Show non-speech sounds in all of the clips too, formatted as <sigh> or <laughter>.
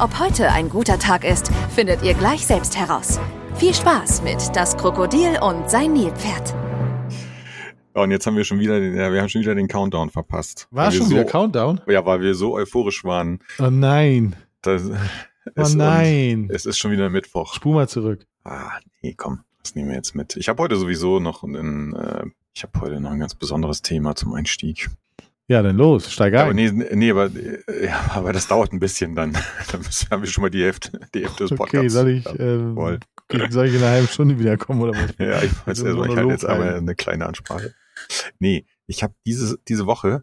Ob heute ein guter Tag ist, findet ihr gleich selbst heraus. Viel Spaß mit Das Krokodil und sein Nilpferd. und jetzt haben wir schon wieder, den, ja, wir haben schon wieder den Countdown verpasst. War schon so, wieder Countdown? Ja, weil wir so euphorisch waren. Oh nein. Das, Oh <laughs> es, nein. Es ist schon wieder Mittwoch. Spul mal zurück. Ah, nee, komm, das nehmen wir jetzt mit. Ich habe heute sowieso noch ein, äh, ich habe heute noch ein ganz besonderes Thema zum Einstieg. Ja, dann los, steig Aber ein. nee, nee, aber, äh, ja, aber das dauert ein bisschen dann. <laughs> Dann müssen, haben wir schon mal die Hälfte, die Hälfte des Podcasts. okay, soll ich, voll. soll ich in einer halben Stunde wiederkommen oder was? <laughs> Ja, ich weiß, Also ich hatte jetzt aber halten. eine kleine Ansprache. Nee, ich habe diese, diese Woche,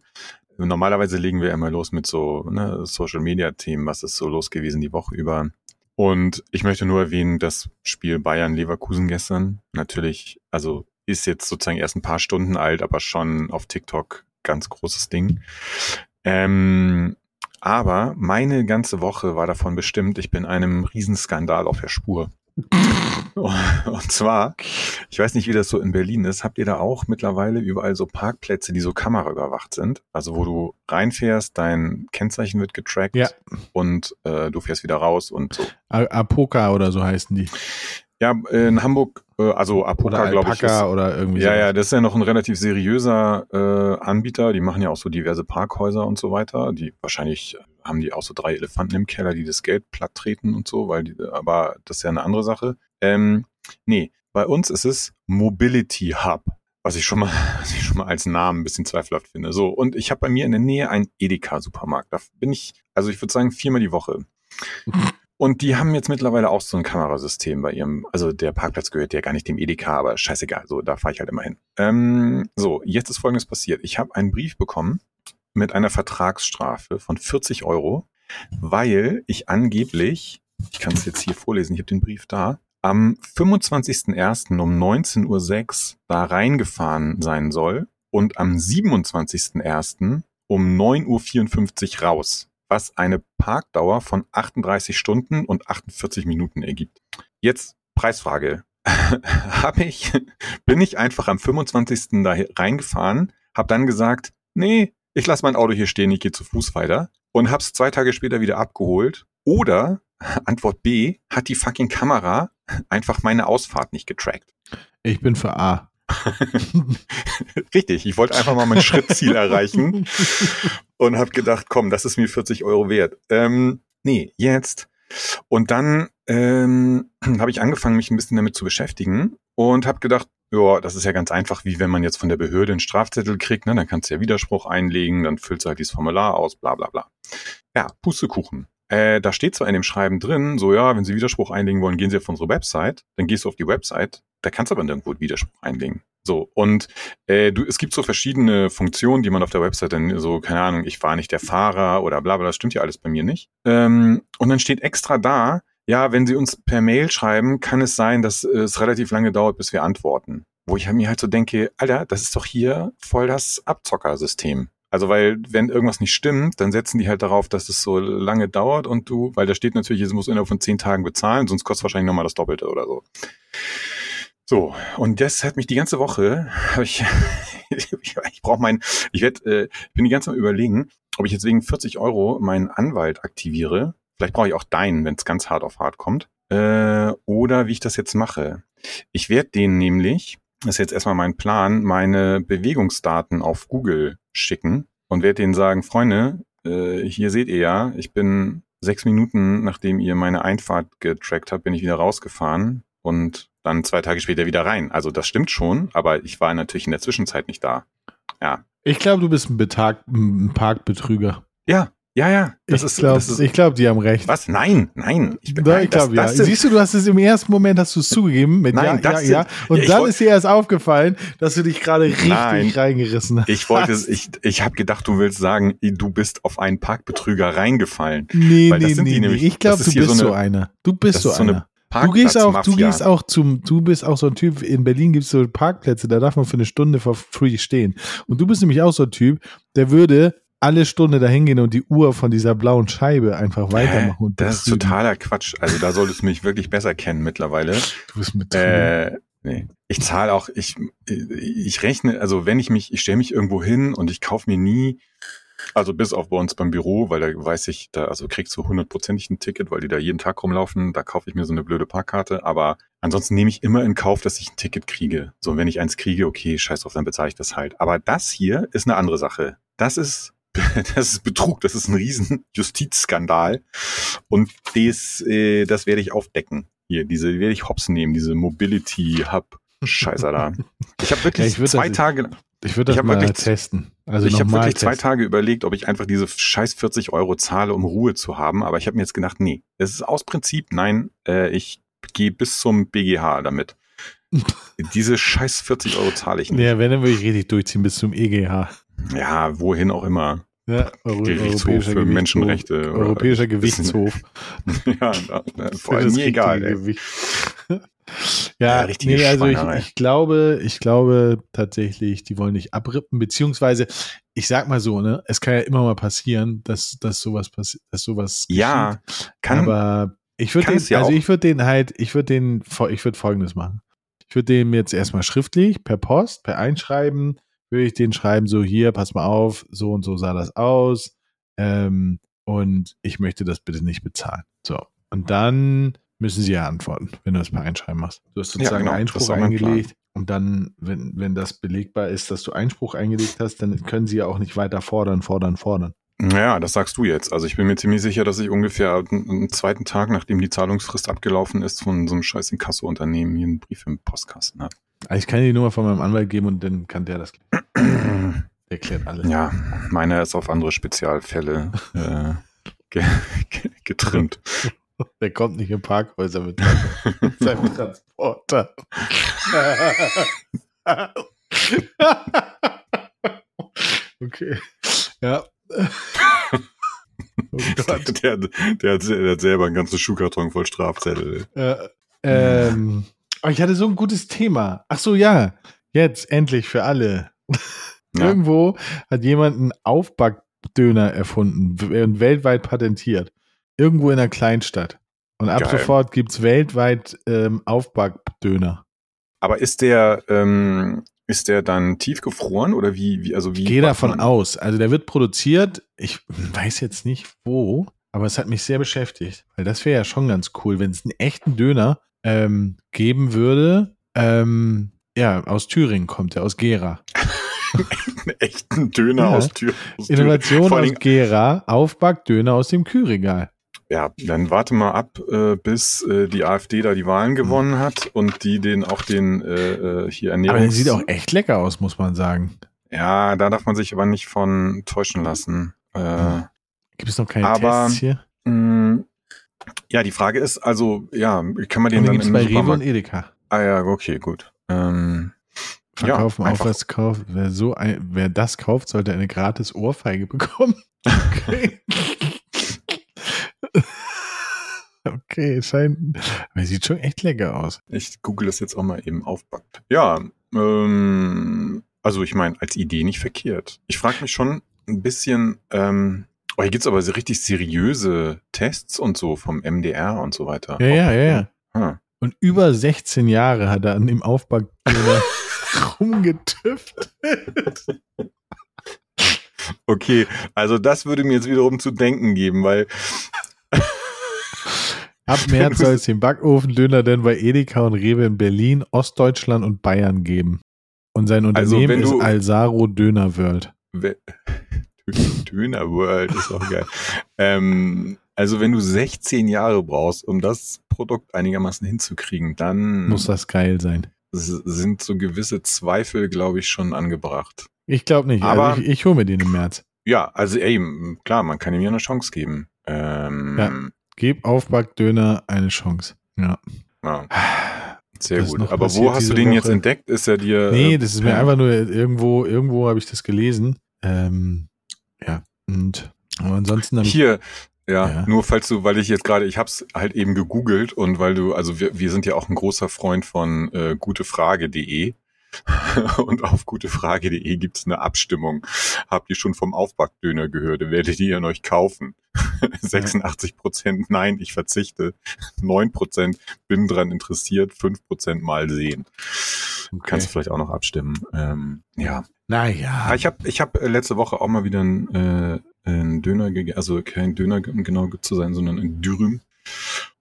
normalerweise legen wir immer los mit so ne, Social Media Themen, was ist so los gewesen die Woche über. Und ich möchte nur erwähnen, das Spiel Bayern-Leverkusen gestern natürlich, also ist jetzt sozusagen erst ein paar Stunden alt, aber schon auf TikTok ganz großes Ding. Ähm, aber meine ganze Woche war davon bestimmt, ich bin einem Riesenskandal auf der Spur. <laughs> Und zwar, ich weiß nicht, wie das so in Berlin ist. Habt ihr da auch mittlerweile überall so Parkplätze, die so kameraüberwacht sind? Also wo du reinfährst, dein Kennzeichen wird getrackt Ja. und äh, du fährst wieder raus und so. Apoka oder so heißen die. Ja, in Hamburg, äh, also Apoka, glaube ich. Ist, oder irgendwie ja, sowas. ja, das ist ja noch ein relativ seriöser äh, Anbieter. Die machen ja auch so diverse Parkhäuser und so weiter. Die wahrscheinlich haben die auch so drei Elefanten im Keller, die das Geld platt treten und so, weil die, aber das ist ja eine andere Sache. Ähm, nee, bei uns ist es Mobility Hub, was ich schon mal, <laughs> was ich schon mal als Namen ein bisschen zweifelhaft finde. So, und ich habe bei mir in der Nähe einen Edeka-Supermarkt. Da bin ich, also ich würde sagen, viermal die Woche. Und die haben jetzt mittlerweile auch so ein Kamerasystem bei ihrem, also der Parkplatz gehört ja gar nicht dem Edeka, aber scheißegal, so, da fahre ich halt immer hin. Ähm, so, jetzt ist folgendes passiert. Ich habe einen Brief bekommen mit einer Vertragsstrafe von 40 Euro, weil ich angeblich, ich kann es jetzt hier vorlesen, ich habe den Brief da, am 25.01. um 19.06 Uhr da reingefahren sein soll und am 27.01. um 9.54 Uhr raus, was eine Parkdauer von 38 Stunden und 48 Minuten ergibt. Jetzt Preisfrage. <laughs> hab ich, bin ich einfach am 25. da reingefahren, hab dann gesagt, nee, ich lasse mein Auto hier stehen, ich gehe zu Fuß weiter und hab's zwei Tage später wieder abgeholt. Oder <laughs> Antwort B, hat die fucking Kamera einfach meine Ausfahrt nicht getrackt. Ich bin für A. <laughs> Richtig, ich wollte einfach mal mein Schrittziel erreichen und habe gedacht, komm, das ist mir 40 Euro wert. Ähm, nee, jetzt. Und dann ähm, <clears throat> habe ich angefangen, mich ein bisschen damit zu beschäftigen und habe gedacht, ja, das ist ja ganz einfach, wie wenn man jetzt von der Behörde einen Strafzettel kriegt, ne? dann kannst du ja Widerspruch einlegen, dann füllst du halt dieses Formular aus, bla bla bla. Ja, Pustekuchen. Äh, da steht zwar in dem Schreiben drin, so ja, wenn Sie Widerspruch einlegen wollen, gehen Sie auf unsere Website. Dann gehst du auf die Website, da kannst du aber nirgendwo Widerspruch einlegen. So, und äh, du, es gibt so verschiedene Funktionen, die man auf der Website dann so, keine Ahnung, ich war nicht der Fahrer oder bla bla, das stimmt ja alles bei mir nicht. Ähm, und dann steht extra da, ja, wenn Sie uns per Mail schreiben, kann es sein, dass es relativ lange dauert, bis wir antworten. Wo ich mir halt so denke, Alter, das ist doch hier voll das Abzockersystem. Also weil, wenn irgendwas nicht stimmt, dann setzen die halt darauf, dass es so lange dauert und du, weil da steht natürlich, es muss innerhalb von zehn Tagen bezahlen, sonst kostet wahrscheinlich nochmal das Doppelte oder so. So, und das hat mich die ganze Woche, hab ich, <laughs> ich brauche mein, ich werd, äh, ich bin die ganze Zeit überlegen, ob ich jetzt wegen 40 Euro meinen Anwalt aktiviere. Vielleicht brauche ich auch deinen, wenn es ganz hart auf hart kommt. Äh, oder wie ich das jetzt mache. Ich werde denen nämlich, das ist jetzt erstmal mein Plan, meine Bewegungsdaten auf Google schicken und werde denen sagen, Freunde, äh, hier seht ihr ja, ich bin sechs Minuten, nachdem ihr meine Einfahrt getrackt habt, bin ich wieder rausgefahren und dann zwei Tage später wieder rein. Also das stimmt schon, aber ich war natürlich in der Zwischenzeit nicht da. Ja. Ich glaube, du bist ein, Betag, ein Parkbetrüger. Ja, ja, ja. Das ich ist, glaube, glaub, die haben recht. was? Nein, nein. Ich, bin- Nein, ich glaube, ja. Siehst du, du hast es im ersten Moment hast du es zugegeben mit Nein, ja, das ja, sind- ja. Und Ja, dann wollt- ist dir erst aufgefallen, dass du dich gerade richtig Nein. reingerissen hast. Ich wollte, ich, ich habe gedacht, du willst sagen, du bist auf einen Parkbetrüger reingefallen. Nee, Weil nee, sind die nee, nee. nämlich- Ich glaube, du bist so so, eine- einer. Du bist so ist so eine, einer. Du gehst auch, du Parkplatzmafia. gehst auch zum, du bist auch so ein Typ, in Berlin gibt es so Parkplätze, da darf man für eine Stunde free stehen. Und du bist nämlich auch so ein Typ, der würde alle Stunde dahin gehen und die Uhr von dieser blauen Scheibe einfach weitermachen. Und Das ist totaler Quatsch. Also da solltest du mich wirklich besser kennen mittlerweile. Du bist mit Äh, nee. Ich zahle auch, ich, ich rechne, also wenn ich mich, ich stelle mich irgendwo hin und ich kaufe mir nie, also bis auf bei uns beim Büro, weil da weiß ich, da also kriegst du hundertprozentig ein Ticket, weil die da jeden Tag rumlaufen, da kaufe ich mir so eine blöde Parkkarte, aber ansonsten nehme ich immer in Kauf, dass ich ein Ticket kriege. So, wenn ich eins kriege, okay, scheiß drauf, dann bezahle ich das halt. Aber das hier ist eine andere Sache. Das ist <laughs> das ist Betrug, das ist ein riesen Justizskandal und das, äh, das werde ich aufdecken. Hier, diese werde ich hops nehmen, diese Mobility Hub Scheiße da. <laughs> Ich habe wirklich Ja, ich zwei Tage, Ich würde das Ich mal wirklich- testen. Also ich habe wirklich zwei. Tage überlegt, ob ich einfach diese scheiß 40 Euro zahle, um Ruhe zu haben. Aber ich habe mir jetzt gedacht, nee, es ist aus Prinzip, nein, äh, ich gehe bis zum BGH damit. <laughs> diese scheiß 40 Euro zahle ich nicht. Ja, wenn, dann würde ich richtig durchziehen bis zum EGH. Ja, wohin auch immer. Ja, Euro, Gerichtshof für. Menschenrechte Europäischer Gerichtshof. <laughs> ja, na, na, vor allem mir egal. Ja, ja, richtige nee, also ich, ich glaube, ich glaube tatsächlich, die wollen nicht abrippen, beziehungsweise, ich sag mal so, ne, es kann ja immer mal passieren, dass, dass sowas passiert, dass sowas Ja, geschieht. kann, aber ich würde den, ja also ich würde den halt, ich würde den, ich würde folgendes machen. Ich würde dem jetzt erstmal schriftlich, per Post, per Einschreiben, würde ich den schreiben, so hier, pass mal auf, so und so sah das aus, ähm, und ich möchte das bitte nicht bezahlen. So. Und dann müssen sie ja antworten, wenn du das per Einschreiben machst. Du hast sozusagen genau, einen das Einspruch eingelegt und dann, wenn, wenn das belegbar ist, dass du Einspruch eingelegt hast, dann können sie ja auch nicht weiter fordern, fordern, fordern. Ja, das sagst du jetzt. Also ich bin mir ziemlich sicher, dass ich ungefähr am am zweiten Tag, nachdem die Zahlungsfrist abgelaufen ist, von so einem scheiß Inkasso-Unternehmen hier einen Brief im Postkasten habe. Also ich kann dir die Nummer von meinem Anwalt geben und dann kann der das klären. <clears throat> Der klärt alles. Ja, meiner ist auf andere Spezialfälle äh, ge ge getrimmt. <laughs> <laughs> Der kommt nicht in Parkhäuser mit seinem <laughs> Transporter. <laughs> okay. Ja. Oh Gott. Der, der, hat, der hat selber einen ganzen Schuhkarton voll Strafzettel. Äh, ähm, oh, ich hatte so ein gutes Thema. Ach so, ja. Jetzt endlich für alle. Ja. Irgendwo hat jemand einen Aufbackdöner erfunden und weltweit patentiert. Irgendwo in einer Kleinstadt. Und ab Geil. sofort gibt's weltweit ähm, Aufbackdöner. Aber ist der, ähm, ist der dann tiefgefroren oder wie, wie also wie? Ich gehe davon man? aus. Also der wird produziert. Ich <laughs> weiß jetzt nicht wo, aber es hat mich sehr beschäftigt. Weil das wäre ja schon ganz cool, wenn es einen echten Döner ähm, geben würde. Ähm, ja, aus Thüringen kommt er, aus Gera. <laughs> Einen echten Döner Ja. aus Tür. Aus Tür. Innovation aus Gera, Aufbackdöner aus dem Kühlregal. Ja, dann warte mal ab, äh, bis äh, die AfD da die Wahlen gewonnen hat und die den auch den äh, äh, hier Aber der sieht auch echt lecker aus, muss man sagen. Ja, da darf man sich aber nicht von täuschen lassen. Äh, Hm. Gibt es noch keine Aber- Tests hier? mh, ja, die Frage ist, also, ja, kann man den Und dann gibt es im bei Rewe und. Edeka. Ah ja, okay, gut. Ähm, Verkaufen, Ja, Aufwärtskauf. Wer, so ein, wer das kauft, sollte eine gratis Ohrfeige bekommen. <laughs> Okay. Okay, scheint. Aber sieht schon echt lecker aus. ich google das jetzt auch mal eben aufbackt. Ja, ähm, also ich meine, als Idee nicht verkehrt. Ich frage mich schon ein bisschen, ähm, oh, hier gibt's aber so richtig seriöse Tests und so vom MDR und so weiter. Ja, ja, ja, ja. Und über 16 Jahre hat er an dem Aufbackdöner <laughs> rumgetüftelt. Okay, also das würde mir jetzt wiederum zu denken geben, weil <laughs> Ab März soll es den Backofendöner denn bei Edeka und Rewe in Berlin, Ostdeutschland und Bayern geben. Und sein Also, Unternehmen wenn du- ist Alsaro Döner World. <laughs> Döner World ist auch geil. ähm, also wenn du 16 Jahre brauchst, um das Produkt einigermaßen hinzukriegen, dann Muss das geil sein. sind so gewisse Zweifel, glaube ich, schon angebracht. Ich glaube nicht. Aber- also ich, ich hole mir den im März. Ja, also ey, klar, man kann ihm ja eine Chance geben. Ähm, Ja. Gib Aufbackdöner eine Chance. Ja. ja, sehr ist gut. Aber wo hast du den jetzt Woche? entdeckt? Ist er dir. Nee, äh, das ist mir einfach nur irgendwo, irgendwo habe ich das gelesen. Ähm, ja. Und ansonsten habe. Hier, Ja, Ja. nur falls du, weil ich jetzt gerade, ich hab's halt eben gegoogelt und weil du, also wir, wir sind ja auch ein großer Freund von äh, gutefrage.de <laughs> und auf gutefrage.de gibt's eine Abstimmung. Habt ihr schon vom Aufbackdöner gehört? Werdet ihr ihn euch kaufen? <laughs> 86 Prozent nein, ich verzichte. 9 Prozent bin dran interessiert, 5 Prozent mal sehen. Okay. Kannst du vielleicht auch noch abstimmen. Ähm, ja, Naja. Ah, ich habe ich hab äh, letzte Woche auch mal wieder einen, äh, einen Döner gegessen, also kein Döner, um genau zu sein, sondern ein Dürüm.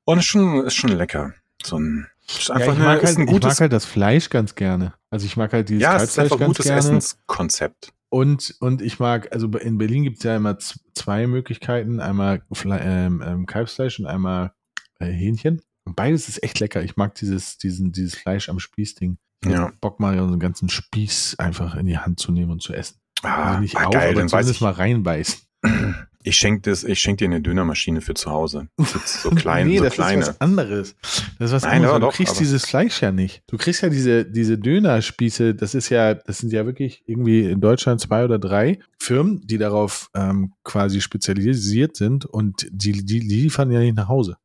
Und ist schon, ist schon lecker. So ein, ist Ja, einfach ich, eine, mag halt, ein ich mag gutes, halt das Fleisch ganz gerne. Also ich mag halt dieses ja, es ist Kalbfleisch einfach ein ganz gutes gerne. Essenskonzept. Und, und ich mag, also in Berlin gibt es ja immer zwei Möglichkeiten. Einmal ähm, ähm, Kalbsfleisch und einmal äh, Hähnchen. Und beides ist echt lecker. Ich mag dieses, diesen, dieses Fleisch am Spießding. Ja. Bock mal so einen ganzen Spieß einfach in die Hand zu nehmen und zu essen. Ah, also nicht ah, auf, geil, aber dann zumindest ich, mal reinbeißen. <clears throat> ich schenke schenk dir eine Dönermaschine für zu Hause. So, <laughs> klein, nee, so das kleine. ist was anderes. Das ist was Nein, anderes. Du doch, kriegst dieses Fleisch ja nicht. Du kriegst ja diese, diese Dönerspieße, das ist ja, das sind ja wirklich irgendwie in Deutschland zwei oder drei Firmen, die darauf ähm, quasi spezialisiert sind und die, die, die liefern ja nicht nach Hause.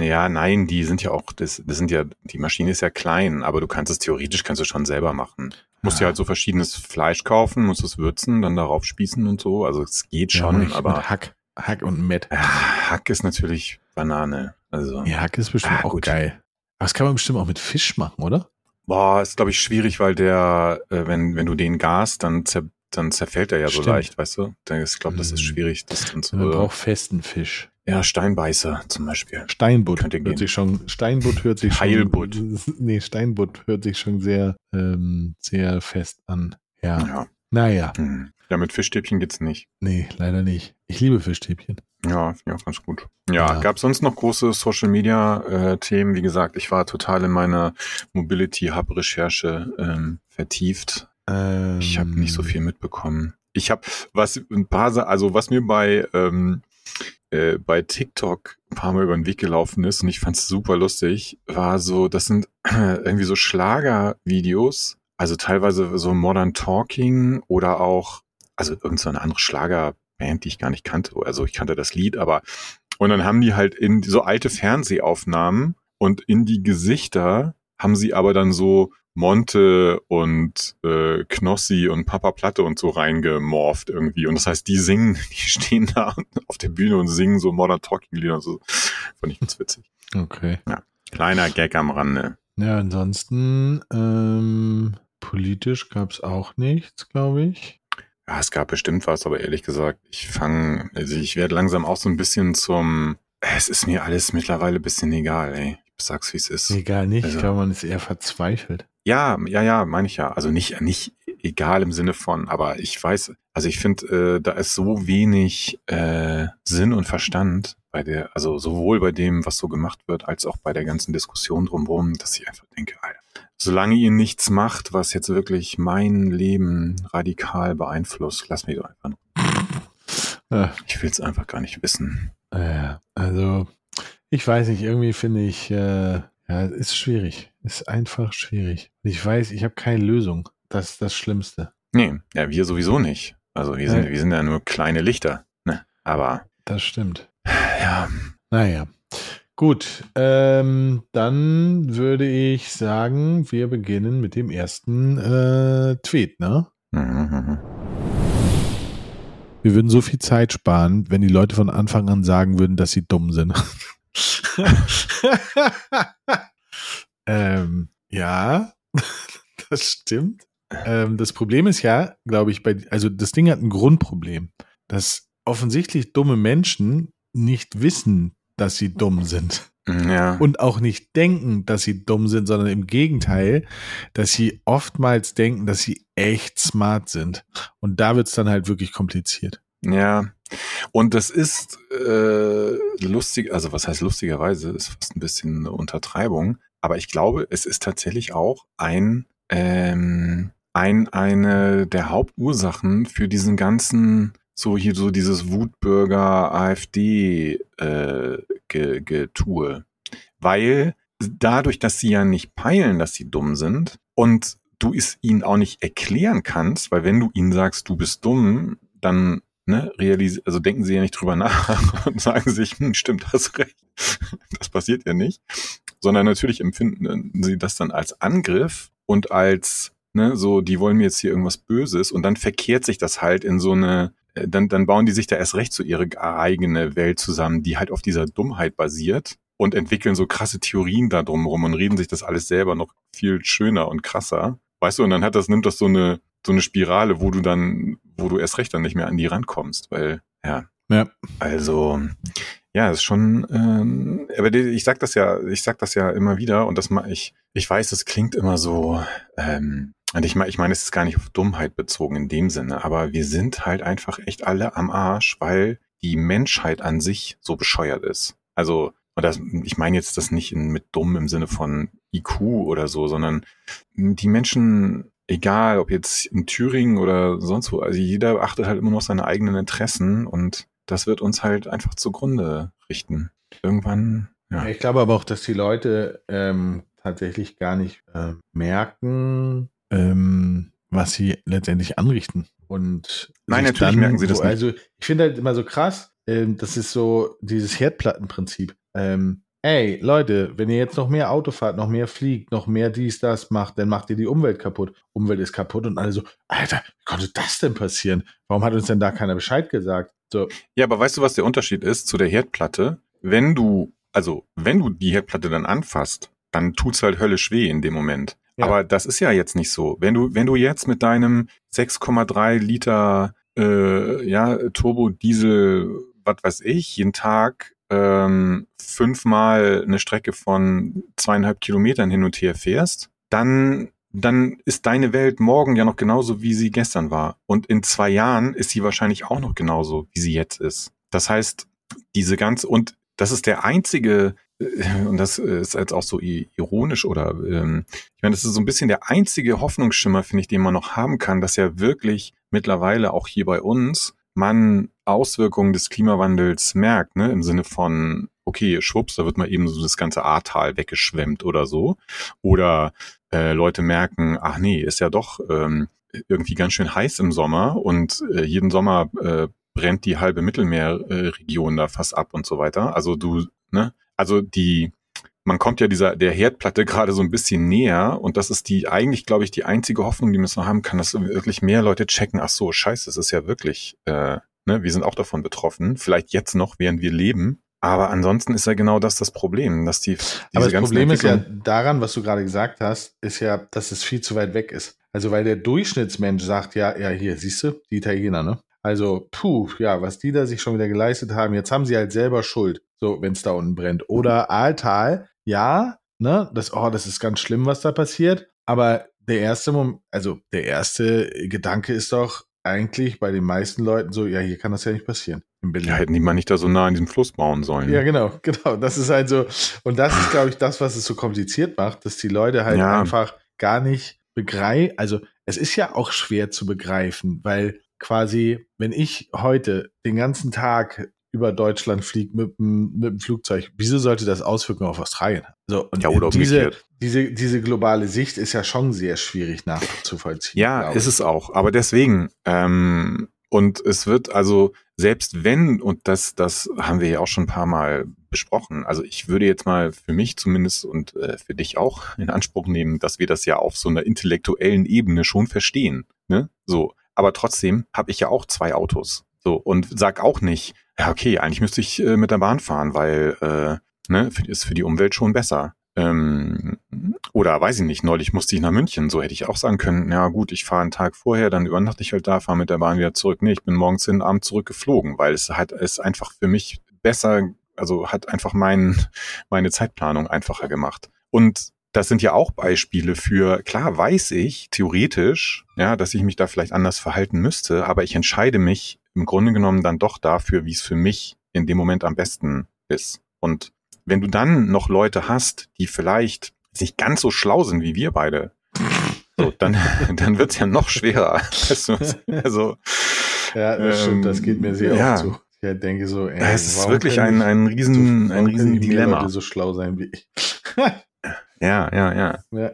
Ja, nein, die sind ja auch, das, das sind ja, die Maschine ist ja klein, aber du kannst es theoretisch, kannst du schon selber machen. Du musst Ah. dir halt so verschiedenes Fleisch kaufen, musst es würzen, dann darauf spießen und so. Also es geht Ja, schon, mit- aber Hack, Hack und Met. ja, Hack ist natürlich Banane. Also, Ja, Hack ist bestimmt Ah, auch gut. geil. Aber das kann man bestimmt auch mit Fisch machen, oder? boah, ist glaube ich schwierig, weil der, äh, wenn, wenn du den gast, dann, zer, dann zerfällt er ja so Stimmt. leicht, weißt du? Ich glaube, das ist Mhm. schwierig, das dann zu, Man braucht festen Fisch. Ja, Steinbeißer zum Beispiel. Steinbutt hört gehen. sich schon, Steinbutt hört sich Heilbutt. schon, nee, Steinbutt hört sich schon sehr, ähm, sehr fest an. Ja. Ja. Naja, Hm. Ja, mit Fischstäbchen geht's nicht. nee, leider nicht. Ich liebe Fischstäbchen. Ja, finde ich auch ganz gut. Ja, Ja. gab sonst noch große Social Media äh, Themen? Wie gesagt, ich war total in meiner Mobility Hub Recherche ähm, vertieft. Ähm, Ich habe nicht so viel mitbekommen. Ich habe was ein paar, also was mir bei ähm, äh, bei TikTok ein paar Mal über den Weg gelaufen ist und ich fand es super lustig, war so, das sind <clears throat> irgendwie so Schlagervideos, also teilweise so Modern Talking oder auch, also irgendeine so andere Schlagerband, die ich gar nicht kannte. Also ich kannte das Lied, aber und dann haben die halt in so alte Fernsehaufnahmen und in die Gesichter haben sie aber dann so Monte und äh, Knossi und Papa Platte und so reingemorpht irgendwie. Und das heißt, die singen, <laughs> die stehen da auf der Bühne und singen so Modern Talking Lieder und so. Fand ich ganz witzig. Okay. Kleiner Gag am Rande. Ja, ansonsten, ähm, politisch gab es auch nichts, glaube ich. Ja, es gab bestimmt was, aber ehrlich gesagt, ich fange, also ich werde langsam auch so ein bisschen zum, es ist mir alles mittlerweile ein bisschen egal, ey. Sag's, wie es ist. Egal nicht, Also- ich glaube, man ist eher verzweifelt. Ja, ja, ja, meine ich ja. Also nicht, nicht egal im Sinne von, aber ich weiß, also ich finde, äh, da ist so wenig äh, Sinn und Verstand bei der, also sowohl bei dem, was so gemacht wird, als auch bei der ganzen Diskussion drumherum, dass ich einfach denke, Alter, solange ihr nichts macht, was jetzt wirklich mein Leben radikal beeinflusst, lass mich doch einfach. Ja, Ich will es einfach gar nicht wissen. also, ich weiß nicht, irgendwie finde ich, äh, ja, ist schwierig. Ist einfach schwierig. Ich weiß, ich habe keine Lösung. Das ist das Schlimmste. Nee, ja, wir sowieso nicht. Also wir sind, Nee. wir sind ja nur kleine Lichter. Ne? Aber Das stimmt. ja, Naja. Gut, ähm, dann würde ich sagen, wir beginnen mit dem ersten äh, Tweet, ne? mhm, mhm. Wir würden so viel Zeit sparen, wenn die Leute von Anfang an sagen würden, dass sie dumm sind. <laughs> <laughs> ähm, ja, <laughs> das stimmt. Ähm, das Problem ist ja, glaube ich, bei, also das Ding hat ein Grundproblem, dass offensichtlich dumme Menschen nicht wissen, dass sie dumm sind ja. und auch nicht denken, dass sie dumm sind, sondern im Gegenteil, dass sie oftmals denken, dass sie echt smart sind. Und da wird's dann halt wirklich kompliziert. Ja, und das ist äh, lustig, also was heißt lustigerweise, ist fast ein bisschen eine Untertreibung, aber ich glaube, es ist tatsächlich auch ein, ähm, ein eine der Hauptursachen für diesen ganzen, so hier so dieses Wutbürger AfD äh, Ge- Getue, weil dadurch, dass sie ja nicht peilen, dass sie dumm sind und du es ihnen auch nicht erklären kannst, weil wenn du ihnen sagst, du bist dumm, dann ne, realisieren, also denken sie ja nicht drüber nach <laughs> und sagen sich, hm, stimmt, hast recht. Das passiert ja nicht. Sondern natürlich empfinden sie das dann als Angriff und als, ne, so, die wollen mir jetzt hier irgendwas Böses und dann verkehrt sich das halt in so eine, äh, dann, dann bauen die sich da erst recht so ihre eigene Welt zusammen, die halt auf dieser Dummheit basiert und entwickeln so krasse Theorien da drumherum und reden sich das alles selber noch viel schöner und krasser. Weißt du, und dann hat das, nimmt das so eine, so eine Spirale, wo du dann, wo du erst recht dann nicht mehr an die rankommst, weil, ja. Ja. Also, ja, ist schon, ähm, aber ich sag das ja, ich sag das ja immer wieder und das mal, ich, ich weiß, es klingt immer so, ähm, und ich meine, ich meine, es ist gar nicht auf Dummheit bezogen in dem Sinne, aber wir sind halt einfach echt alle am Arsch, weil die Menschheit an sich so bescheuert ist. Also, und das, ich meine jetzt das nicht in, mit dumm im Sinne von IQ oder so, sondern die Menschen, egal ob jetzt in Thüringen oder sonst wo, also jeder achtet halt immer noch seine eigenen Interessen und das wird uns halt einfach zugrunde richten. Irgendwann, ja. Ich glaube aber auch, dass die Leute ähm, tatsächlich gar nicht äh, merken, ähm, was sie letztendlich anrichten. Und Nein, natürlich merken sie das nicht. Also ich finde halt immer so krass, ähm, das ist so dieses Herdplattenprinzip. Ähm, ey, Leute, wenn ihr jetzt noch mehr Auto fahrt, noch mehr fliegt, noch mehr dies, das macht, dann macht ihr die Umwelt kaputt. Umwelt ist kaputt und alle so, Alter, wie konnte das denn passieren? Warum hat uns denn da keiner Bescheid gesagt? So, Ja, aber weißt du, was der Unterschied ist zu der Herdplatte? Wenn du, also wenn du die Herdplatte dann anfasst, dann tut's halt höllisch weh in dem Moment. Ja. Aber das ist ja jetzt nicht so. Wenn du, wenn du jetzt mit deinem 6,3 Liter äh, ja, Turbo-Diesel, was weiß ich, jeden Tag ähm, fünfmal eine Strecke von zweieinhalb Kilometern hin und her fährst, dann dann ist deine Welt morgen ja noch genauso, wie sie gestern war. Und in zwei Jahren ist sie wahrscheinlich auch noch genauso, wie sie jetzt ist. Das heißt, diese ganze, und das ist der einzige, äh, und das ist jetzt auch so ironisch oder, ähm, ich meine, das ist so ein bisschen der einzige Hoffnungsschimmer, finde ich, den man noch haben kann, dass ja wirklich mittlerweile auch hier bei uns man Auswirkungen des Klimawandels merkt, ne, im Sinne von, okay, schwupps, da wird mal eben so das ganze Ahrtal weggeschwemmt oder so. Oder äh, Leute merken, ach nee, ist ja doch ähm, irgendwie ganz schön heiß im Sommer und äh, jeden Sommer äh, brennt die halbe Mittelmeerregion Region da fast ab und so weiter. Also du, ne, also die, man kommt ja dieser der Herdplatte <laughs> gerade so ein bisschen näher und das ist die eigentlich, glaube ich, die einzige Hoffnung, die man so haben kann, dass wirklich mehr Leute checken, ach so, scheiße, es ist ja wirklich, äh, ne, wir sind auch davon betroffen, vielleicht jetzt noch, während wir leben. Aber ansonsten ist ja genau das das Problem, dass die diese Aber das ganzen Problem ist ja daran, was du gerade gesagt hast, ist ja, dass es viel zu weit weg ist. Also weil der Durchschnittsmensch sagt, ja, ja, hier, siehst du, die Italiener, ne? Also, puh, ja, was die da sich schon wieder geleistet haben, jetzt haben sie halt selber Schuld, so, wenn es da unten brennt. Oder Aaltal, ja, ne, das, oh, das ist ganz schlimm, was da passiert. Aber der erste Moment, also der erste Gedanke ist doch eigentlich bei den meisten Leuten so, ja, hier kann das ja nicht passieren. In Berlin. ja, hätten die mal nicht da so nah an diesem Fluss bauen sollen. Ja, genau, <laughs> genau. Das ist halt so, und das ist, glaube ich, das, was es so kompliziert macht, dass die Leute halt Ja. einfach gar nicht begreifen. Also, es ist ja auch schwer zu begreifen, weil quasi, wenn ich heute den ganzen Tag über Deutschland fliege mit, dem- mit dem Flugzeug, wieso sollte das Auswirkungen auf Australien haben? So, und Ja, oder diese, diese, diese globale Sicht ist ja schon sehr schwierig nachzuvollziehen. Ja, ist es auch. Aber deswegen, ähm, und es wird also, selbst wenn, und das, das haben wir ja auch schon ein paar Mal besprochen, also ich würde jetzt mal für mich zumindest und äh, für dich auch in Anspruch nehmen, dass wir das ja auf so einer intellektuellen Ebene schon verstehen. Ne? So, aber trotzdem habe ich ja auch zwei Autos. So, und sag auch nicht, ja, okay, eigentlich müsste ich äh, mit der Bahn fahren, weil äh, ne, für, ist für die Umwelt schon besser. Ähm, oder weiß ich nicht, neulich musste ich nach München, so hätte ich auch sagen können, ja gut, ich fahre einen Tag vorher, dann übernachte ich halt da, fahre mit der Bahn wieder zurück. Nee, ich bin morgens hin, abends zurückgeflogen, weil es hat es einfach für mich besser, also hat einfach mein, <laughs> meine Zeitplanung einfacher gemacht. Und das sind ja auch Beispiele für, klar weiß ich theoretisch, ja, dass ich mich da vielleicht anders verhalten müsste, aber ich entscheide mich im Grunde genommen dann doch dafür, wie es für mich in dem Moment am besten ist. Und wenn du dann noch Leute hast, die vielleicht nicht ganz so schlau sind wie wir beide, so, dann, <laughs> dann wird's ja noch schwerer. Also, Ja, das stimmt, das geht mir sehr ja. oft so. Ich denke so, ey, es ist wirklich ein, ein riesen, so, ein riesen Dilemma. So schlau sein wie ich. Ja, ja, ja. ja.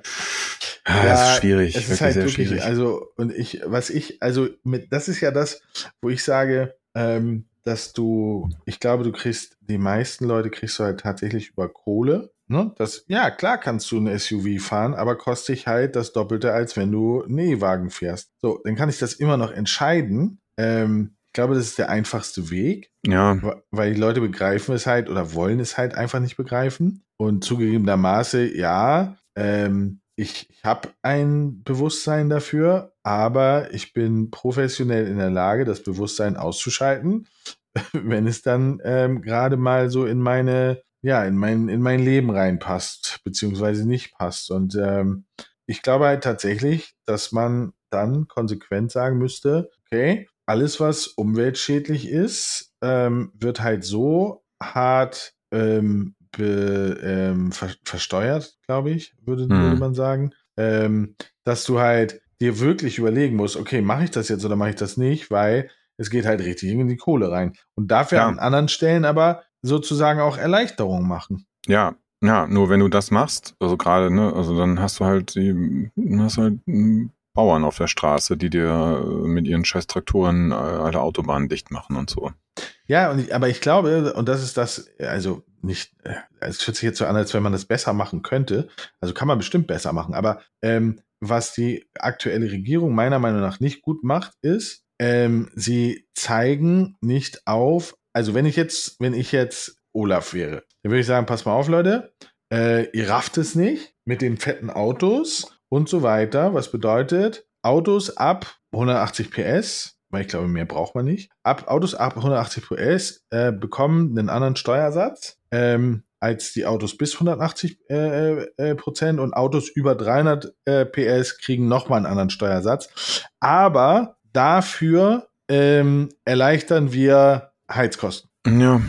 Ah, das ist schwierig, Es ist halt wirklich, schwierig. also, und ich, was ich, also, mit, das ist ja das, wo ich sage, ähm, dass du, ich glaube, du kriegst, die meisten Leute kriegst du halt tatsächlich über Kohle. Ne? Das, ja, klar kannst du ein SUV fahren, aber kostet dich halt das Doppelte, als wenn du einen E-Wagen fährst. So, dann kann ich das immer noch entscheiden. Ähm, ich glaube, das ist der einfachste Weg. Ja. Weil die Leute begreifen es halt oder wollen es halt einfach nicht begreifen. Und zugegebenermaßen, ja, ähm, ich, ich habe ein Bewusstsein dafür, aber ich bin professionell in der Lage, das Bewusstsein auszuschalten, <laughs> wenn es dann ähm, gerade mal so in meine, ja, in mein, in mein Leben reinpasst, beziehungsweise nicht passt. Und ähm, ich glaube halt tatsächlich, dass man dann konsequent sagen müsste, okay, alles, was umweltschädlich ist, ähm, wird halt so hart ähm, be, ähm, ver versteuert, glaube ich, würde, hm. würde man sagen, ähm, dass du halt dir wirklich überlegen musst, okay, mache ich das jetzt oder mache ich das nicht, weil es geht halt richtig in die Kohle rein. Und dafür ja. an anderen Stellen aber sozusagen auch Erleichterungen machen. Ja, ja, nur wenn du das machst, also gerade, ne, also dann hast du halt die, hast halt Bauern auf der Straße, die dir mit ihren scheiß Traktoren alle Autobahnen dicht machen und so. Ja, und ich, aber ich glaube, und das ist das, also nicht, äh, es hört sich jetzt so an, als wenn man das besser machen könnte. Also kann man bestimmt besser machen. Aber ähm, was die aktuelle Regierung meiner Meinung nach nicht gut macht, ist, ähm, sie zeigen nicht auf, also wenn ich jetzt, wenn ich jetzt Olaf wäre, dann würde ich sagen, pass mal auf, Leute, äh, ihr rafft es nicht mit den fetten Autos und so weiter. Was bedeutet, Autos ab 180 PS weil ich glaube, mehr braucht man nicht. Ab Autos ab 180 PS äh, bekommen einen anderen Steuersatz ähm, als die Autos bis 180 äh, äh, Prozent und Autos über 300 äh, PS kriegen nochmal einen anderen Steuersatz. Aber dafür ähm, erleichtern wir Heizkosten. Ja.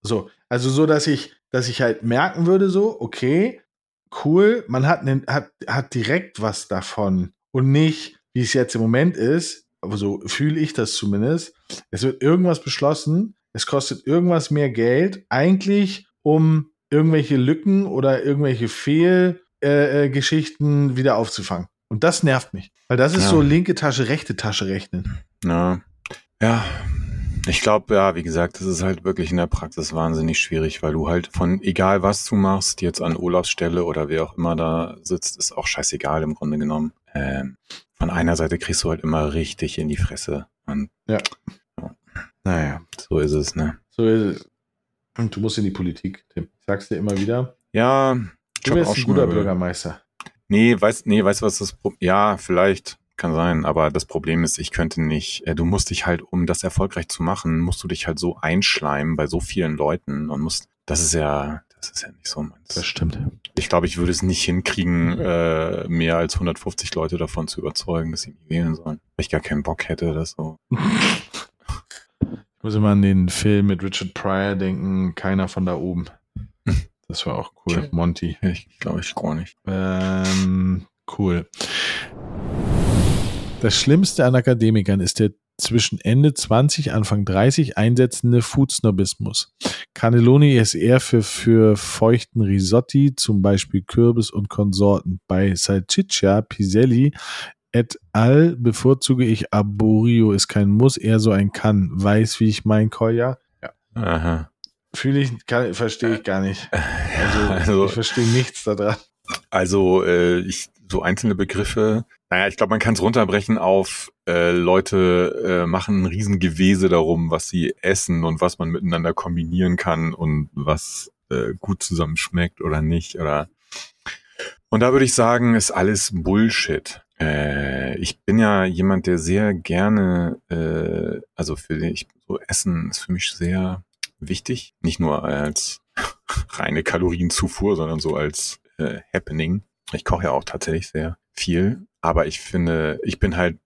So, also so, dass ich, dass ich halt merken würde, so, okay, cool, man hat, hat, hat direkt was davon und nicht, wie es jetzt im Moment ist, aber so fühle ich das zumindest. Es wird irgendwas beschlossen, es kostet irgendwas mehr Geld, eigentlich um irgendwelche Lücken oder irgendwelche Fehlgeschichten äh, wieder aufzufangen. Und das nervt mich. Weil das ist ja. so linke Tasche, rechte Tasche rechnen. Ja. Ja. Ich glaube, ja, wie gesagt, das ist halt wirklich in der Praxis wahnsinnig schwierig, weil du halt von egal was du machst, jetzt an Olafs Stelle oder wer auch immer da sitzt, ist auch scheißegal im Grunde genommen. Ähm, von einer Seite kriegst du halt immer richtig in die Fresse. Und, ja. ja. Naja. So ist es, ne? So ist es. Und du musst in die Politik, Tim. Ich sag's dir immer wieder. Ja. Du bist ein guter Bürgermeister. Nee, weißt, nee, weißt du, was das Problem, ja, vielleicht, kann sein, aber das Problem ist, ich könnte nicht, äh, du musst dich halt, um das erfolgreich zu machen, musst du dich halt so einschleimen bei so vielen Leuten und musst, das ist ja, das ist ja nicht so meins. Das stimmt. Ich glaube, ich würde es nicht hinkriegen, äh, mehr als 150 Leute davon zu überzeugen, dass sie mich wählen sollen. Weil ich gar keinen Bock hätte, das so. ich muss immer an den Film mit Richard Pryor denken, keiner von da oben. <laughs> Das war auch cool. Okay. Monty. Ich glaube ich gar nicht. Ähm, cool. Das Schlimmste an Akademikern ist der zwischen Ende 20, Anfang 30 einsetzende Foodsnobismus. Cannelloni ist eher für, für feuchten Risotti, zum Beispiel Kürbis und Konsorten. Bei Salsiccia, Piselli et al. bevorzuge ich Arborio, ist kein Muss, eher so ein Kann. Weiß, wie ich mein Koya? Ja. Aha. Fühle ich, verstehe ich gar nicht. <laughs> Also, also ich verstehe nichts daran. Also, äh, ich, so einzelne Begriffe, naja, ich glaube, man kann es runterbrechen auf äh, Leute äh, machen ein Riesengewese darum, was sie essen und was man miteinander kombinieren kann und was äh, gut zusammen schmeckt oder nicht. Oder und da würde ich sagen, ist alles Bullshit. Äh, ich bin ja jemand, der sehr gerne, äh, also für ich so Essen ist für mich sehr wichtig, nicht nur als <laughs> reine Kalorienzufuhr, sondern so als äh, Happening. Ich koche ja auch tatsächlich sehr viel, aber ich finde, ich bin halt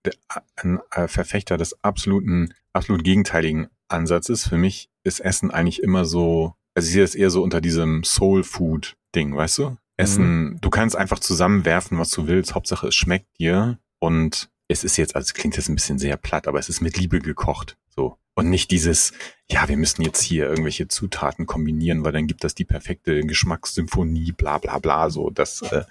ein äh, Verfechter des absoluten, absolut gegenteiligen Ansatzes. Für mich ist Essen eigentlich immer so, also ich sehe es eher so unter diesem Soul Food Ding, weißt du? Essen, mhm. du kannst einfach zusammenwerfen, was du willst. Hauptsache es schmeckt dir und es ist jetzt, also es klingt jetzt ein bisschen sehr platt, aber es ist mit Liebe gekocht. So. Und nicht dieses, ja, wir müssen jetzt hier irgendwelche Zutaten kombinieren, weil dann gibt das die perfekte Geschmackssymphonie, bla bla bla. So, das äh,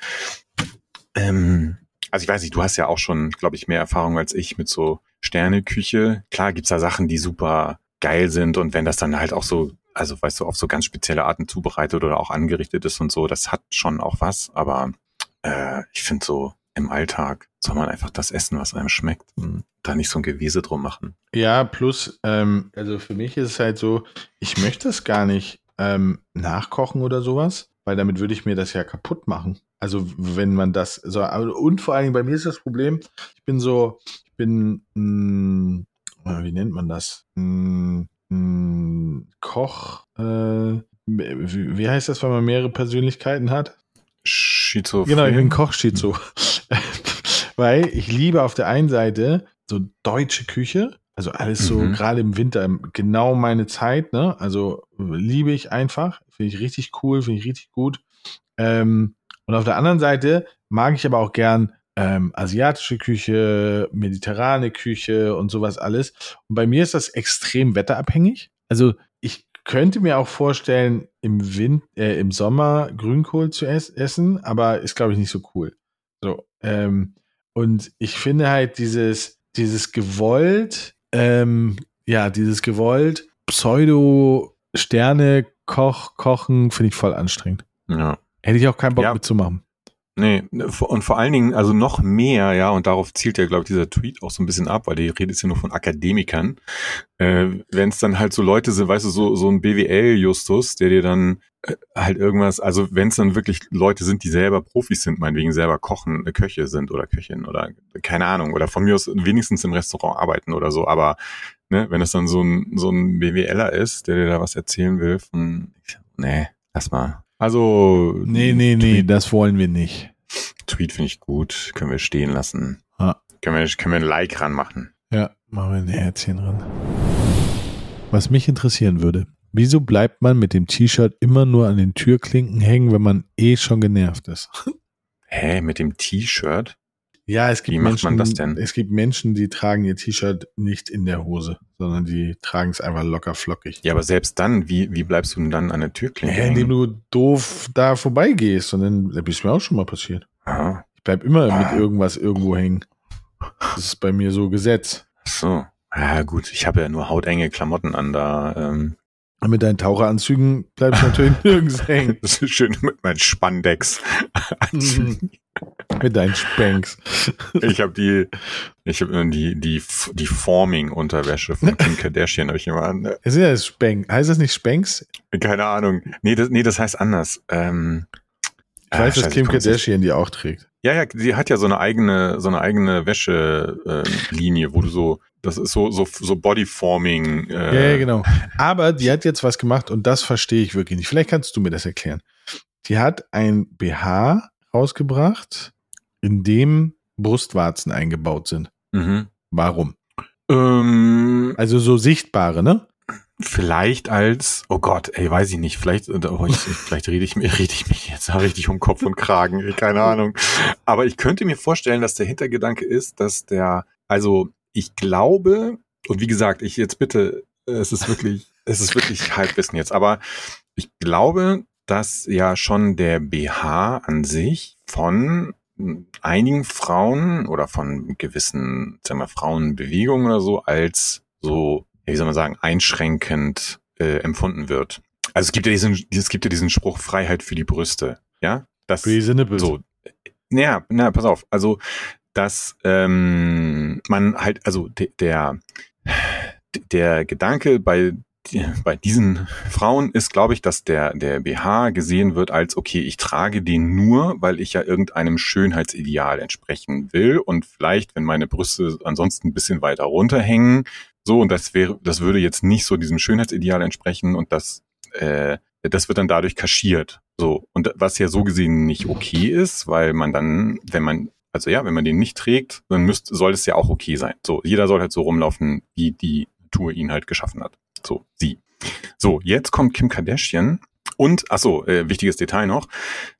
ähm, also ich weiß nicht, du hast ja auch schon, glaube ich, mehr Erfahrung als ich mit so Sterneküche. Klar gibt's da Sachen, die super geil sind und wenn das dann halt auch so, also weißt du, auf so ganz spezielle Arten zubereitet oder auch angerichtet ist und so, das hat schon auch was, aber äh, ich finde so im Alltag soll man einfach das essen, was einem schmeckt da nicht so ein Gewese drum machen. Ja, plus, ähm, also für mich ist es halt so, ich möchte es gar nicht ähm, nachkochen oder sowas, weil damit würde ich mir das ja kaputt machen. Also wenn man das so, und vor allen Dingen bei mir ist das Problem, ich bin so, ich bin, mh, hm, wie nennt man das? Mh, hm, mh, hm, Koch, äh, wie heißt das, wenn man mehrere Persönlichkeiten hat? Schizophren. Genau, ich bin Kochschizo. <laughs> Weil ich liebe auf der einen Seite so deutsche Küche, also alles so mhm. gerade im Winter genau meine Zeit, ne? Also liebe ich einfach, finde ich richtig cool, finde ich richtig gut. Ähm, und auf der anderen Seite mag ich aber auch gern ähm, asiatische Küche, mediterrane Küche und sowas alles. Und bei mir ist das extrem wetterabhängig. Also könnte mir auch vorstellen, im, Wind, äh, im Sommer Grünkohl zu ess essen, aber ist, glaube ich, nicht so cool. So, ähm, und ich finde halt dieses, dieses gewollt, ähm, ja, dieses gewollt Pseudo-Sterne-Koch, Kochen, finde ich voll anstrengend. Ja. Hätte ich auch keinen Bock ja. mitzumachen. Nee, und vor allen Dingen, also noch mehr, ja, und darauf zielt ja, glaube ich, dieser Tweet auch so ein bisschen ab, weil die redet ja nur von Akademikern. Äh, Wenn es dann halt so Leute sind, weißt du, so, so ein BWL-Justus, der dir dann äh, halt irgendwas, also wenn es dann wirklich Leute sind, die selber Profis sind, meinetwegen selber kochen, äh, Köche sind oder Köchin oder keine Ahnung, oder von mir aus wenigstens im Restaurant arbeiten oder so, aber ne, wenn es dann so ein, so ein BWLer ist, der dir da was erzählen will, von, nee, lass mal, also. Nee, nee, nee, Tweet, das wollen wir nicht. Tweet finde ich gut. Können wir stehen lassen. Ah. Können, wir, können wir ein Like ranmachen. Ja, machen wir ein Herzchen ran. Was mich interessieren würde, wieso bleibt man mit dem T-Shirt immer nur an den Türklinken hängen, wenn man eh schon genervt ist? Hä, mit dem T-Shirt? Ja, es gibt Wie macht Menschen, man das denn? Es gibt Menschen, die tragen ihr T-Shirt nicht in der Hose, sondern die tragen es einfach locker flockig. Ja, aber selbst dann, wie, wie bleibst du denn dann an der Türklinke? Ja, indem du doof da vorbeigehst und dann, das ist mir auch schon mal passiert. Aha. Ich bleib immer ah. mit irgendwas irgendwo hängen. Das ist bei mir so Gesetz. Ach so. Ja, gut, ich habe ja nur hautenge Klamotten an da. Ähm. Mit deinen Taucheranzügen bleibst du natürlich <laughs> nirgends hängen. Das ist schön mit meinen Spandex. Mhm. Mit deinen Spanks. Ich habe die, ich habe die, die, die Forming-Unterwäsche von Kim <laughs> Kardashian habe ich immer an. Ist ja das Spank. Heißt das nicht Spanks? Keine Ahnung. Nee, das, nee, das heißt anders. Ähm, ich weiß, ah, dass Kim Kardashian die auch trägt. Ja, ja, die hat ja so eine eigene, so eine eigene Wäschelinie, äh, wo du so, das ist so, so, so Bodyforming. Äh, ja, ja, genau. Aber die hat jetzt was gemacht und das verstehe ich wirklich nicht. Vielleicht kannst du mir das erklären. Die hat ein BH rausgebracht, in dem Brustwarzen eingebaut sind. Mhm. Warum? Ähm, also so sichtbare, ne? Vielleicht als, oh Gott, ey, weiß ich nicht, vielleicht, oh, ich, <laughs> vielleicht rede ich mir, rede ich mich jetzt richtig um Kopf und Kragen, keine Ahnung. Aber ich könnte mir vorstellen, dass der Hintergedanke ist, dass der, also ich glaube, und wie gesagt, ich jetzt bitte, es ist wirklich, es ist wirklich Halbwissen jetzt, aber ich glaube, dass ja schon der BH an sich von einigen Frauen oder von gewissen, sagen wir, Frauenbewegungen oder so als so, wie soll man sagen, einschränkend äh, empfunden wird. Also es gibt ja diesen, es gibt ja diesen Spruch Freiheit für die Brüste, ja? Das so. Naja, na, pass auf. Also dass ähm, man halt, also de, der der Gedanke bei bei diesen Frauen ist, glaube ich, dass der, der BH gesehen wird als, okay, ich trage den nur, weil ich ja irgendeinem Schönheitsideal entsprechen will und vielleicht, wenn meine Brüste ansonsten ein bisschen weiter runterhängen, so, und das wäre, das würde jetzt nicht so diesem Schönheitsideal entsprechen und das, äh, das wird dann dadurch kaschiert. So, und was ja so gesehen nicht okay ist, weil man dann, wenn man also ja, wenn man den nicht trägt, dann müsste, soll es ja auch okay sein. So, jeder soll halt so rumlaufen, wie die Natur ihn halt geschaffen hat. So, sie. So, jetzt kommt Kim Kardashian und, ach so, äh, wichtiges Detail noch,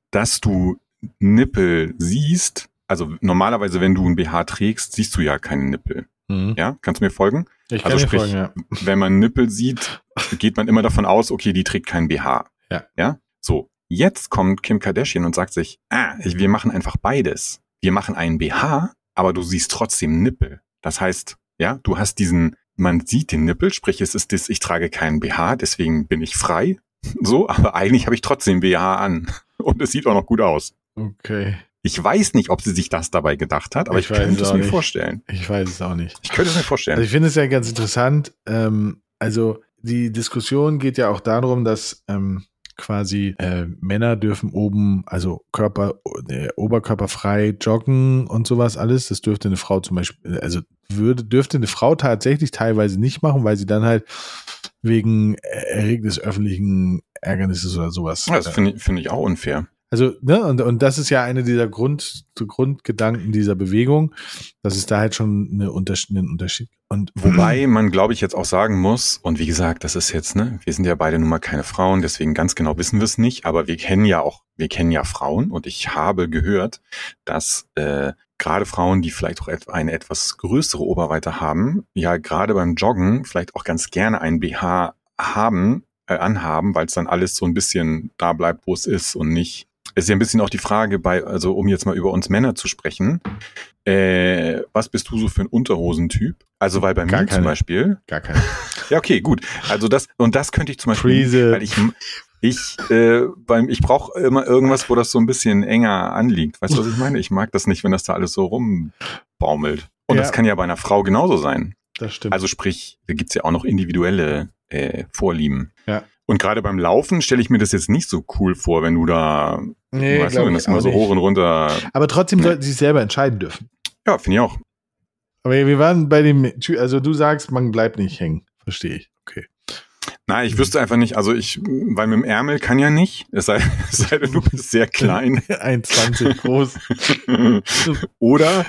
dass du Nippel siehst. Also normalerweise, wenn du ein BH trägst, siehst du ja keine Nippel. Mhm. Ja, kannst du mir folgen? Ich kann also sprich, folgen, ja. wenn man Nippel sieht, geht man immer davon aus, okay, die trägt kein BH. Ja. Ja. So, jetzt kommt Kim Kardashian und sagt sich, ah, wir machen einfach beides. Wir machen einen BH, aber du siehst trotzdem Nippel. Das heißt, Ja, du hast diesen, man sieht den Nippel, sprich es ist das, ich trage keinen BH, deswegen bin ich frei. So, aber eigentlich habe ich trotzdem BH an. Und es sieht auch noch gut aus. Okay. Ich weiß nicht, ob sie sich das dabei gedacht hat, aber ich, Ich könnte es mir nicht. vorstellen. Ich weiß es auch nicht. Ich könnte es mir vorstellen. Also ich finde es ja ganz interessant. Ähm, also die Diskussion geht ja auch darum, dass ähm, quasi äh, Männer dürfen oben, also Körper, äh, oberkörperfrei joggen und sowas alles. Das dürfte eine Frau zum Beispiel, also würde, dürfte eine Frau tatsächlich teilweise nicht machen, weil sie dann halt wegen Erregen des öffentlichen Ärgernisses oder sowas. Ja, das äh, finde ich, finde ich auch unfair. Also, ne, und, und das ist ja eine dieser Grund, Grundgedanken dieser Bewegung, dass es da halt schon eine Unterschied, einen Unterschied. Und Wobei <clears throat> man, glaube ich, jetzt auch sagen muss, und wie gesagt, das ist jetzt, ne, wir sind ja beide nun mal keine Frauen, deswegen ganz genau wissen wir es nicht, aber wir kennen ja auch, wir kennen ja Frauen und ich habe gehört, dass äh, gerade Frauen, die vielleicht auch eine etwas größere Oberweite haben, ja gerade beim Joggen vielleicht auch ganz gerne ein BH haben, äh, anhaben, weil es dann alles so ein bisschen da bleibt, wo es ist und nicht. Es ist ja ein bisschen auch die Frage bei, also um jetzt mal über uns Männer zu sprechen, äh, was bist du so für ein Unterhosentyp? Also weil bei Gar mir zum keine. Beispiel, gar keine. <laughs> ja okay, gut, also das und das könnte ich zum Beispiel, Freeze. weil ich ich äh, beim ich brauche immer irgendwas, wo das so ein bisschen enger anliegt. Weißt du, was ich meine? Ich mag das nicht, wenn das da alles so rumbaumelt. Und Ja. das kann ja bei einer Frau genauso sein. Das stimmt. Also sprich, da gibt's ja auch noch individuelle äh, Vorlieben. Ja. Und gerade beim Laufen stelle ich mir das jetzt nicht so cool vor, wenn du da, nee, weißt du, wenn das immer so hoch und runter. Aber trotzdem Nee. sollten sie sich selber entscheiden dürfen. Ja, finde ich auch. Aber wir waren bei dem, also du sagst, man bleibt nicht hängen. Verstehe ich. Okay. Nein, ich wüsste einfach nicht, also ich, weil mit dem Ärmel kann ja nicht, es sei, <laughs> es sei denn, du bist sehr klein. <laughs> 1,20 groß. <laughs> Oder,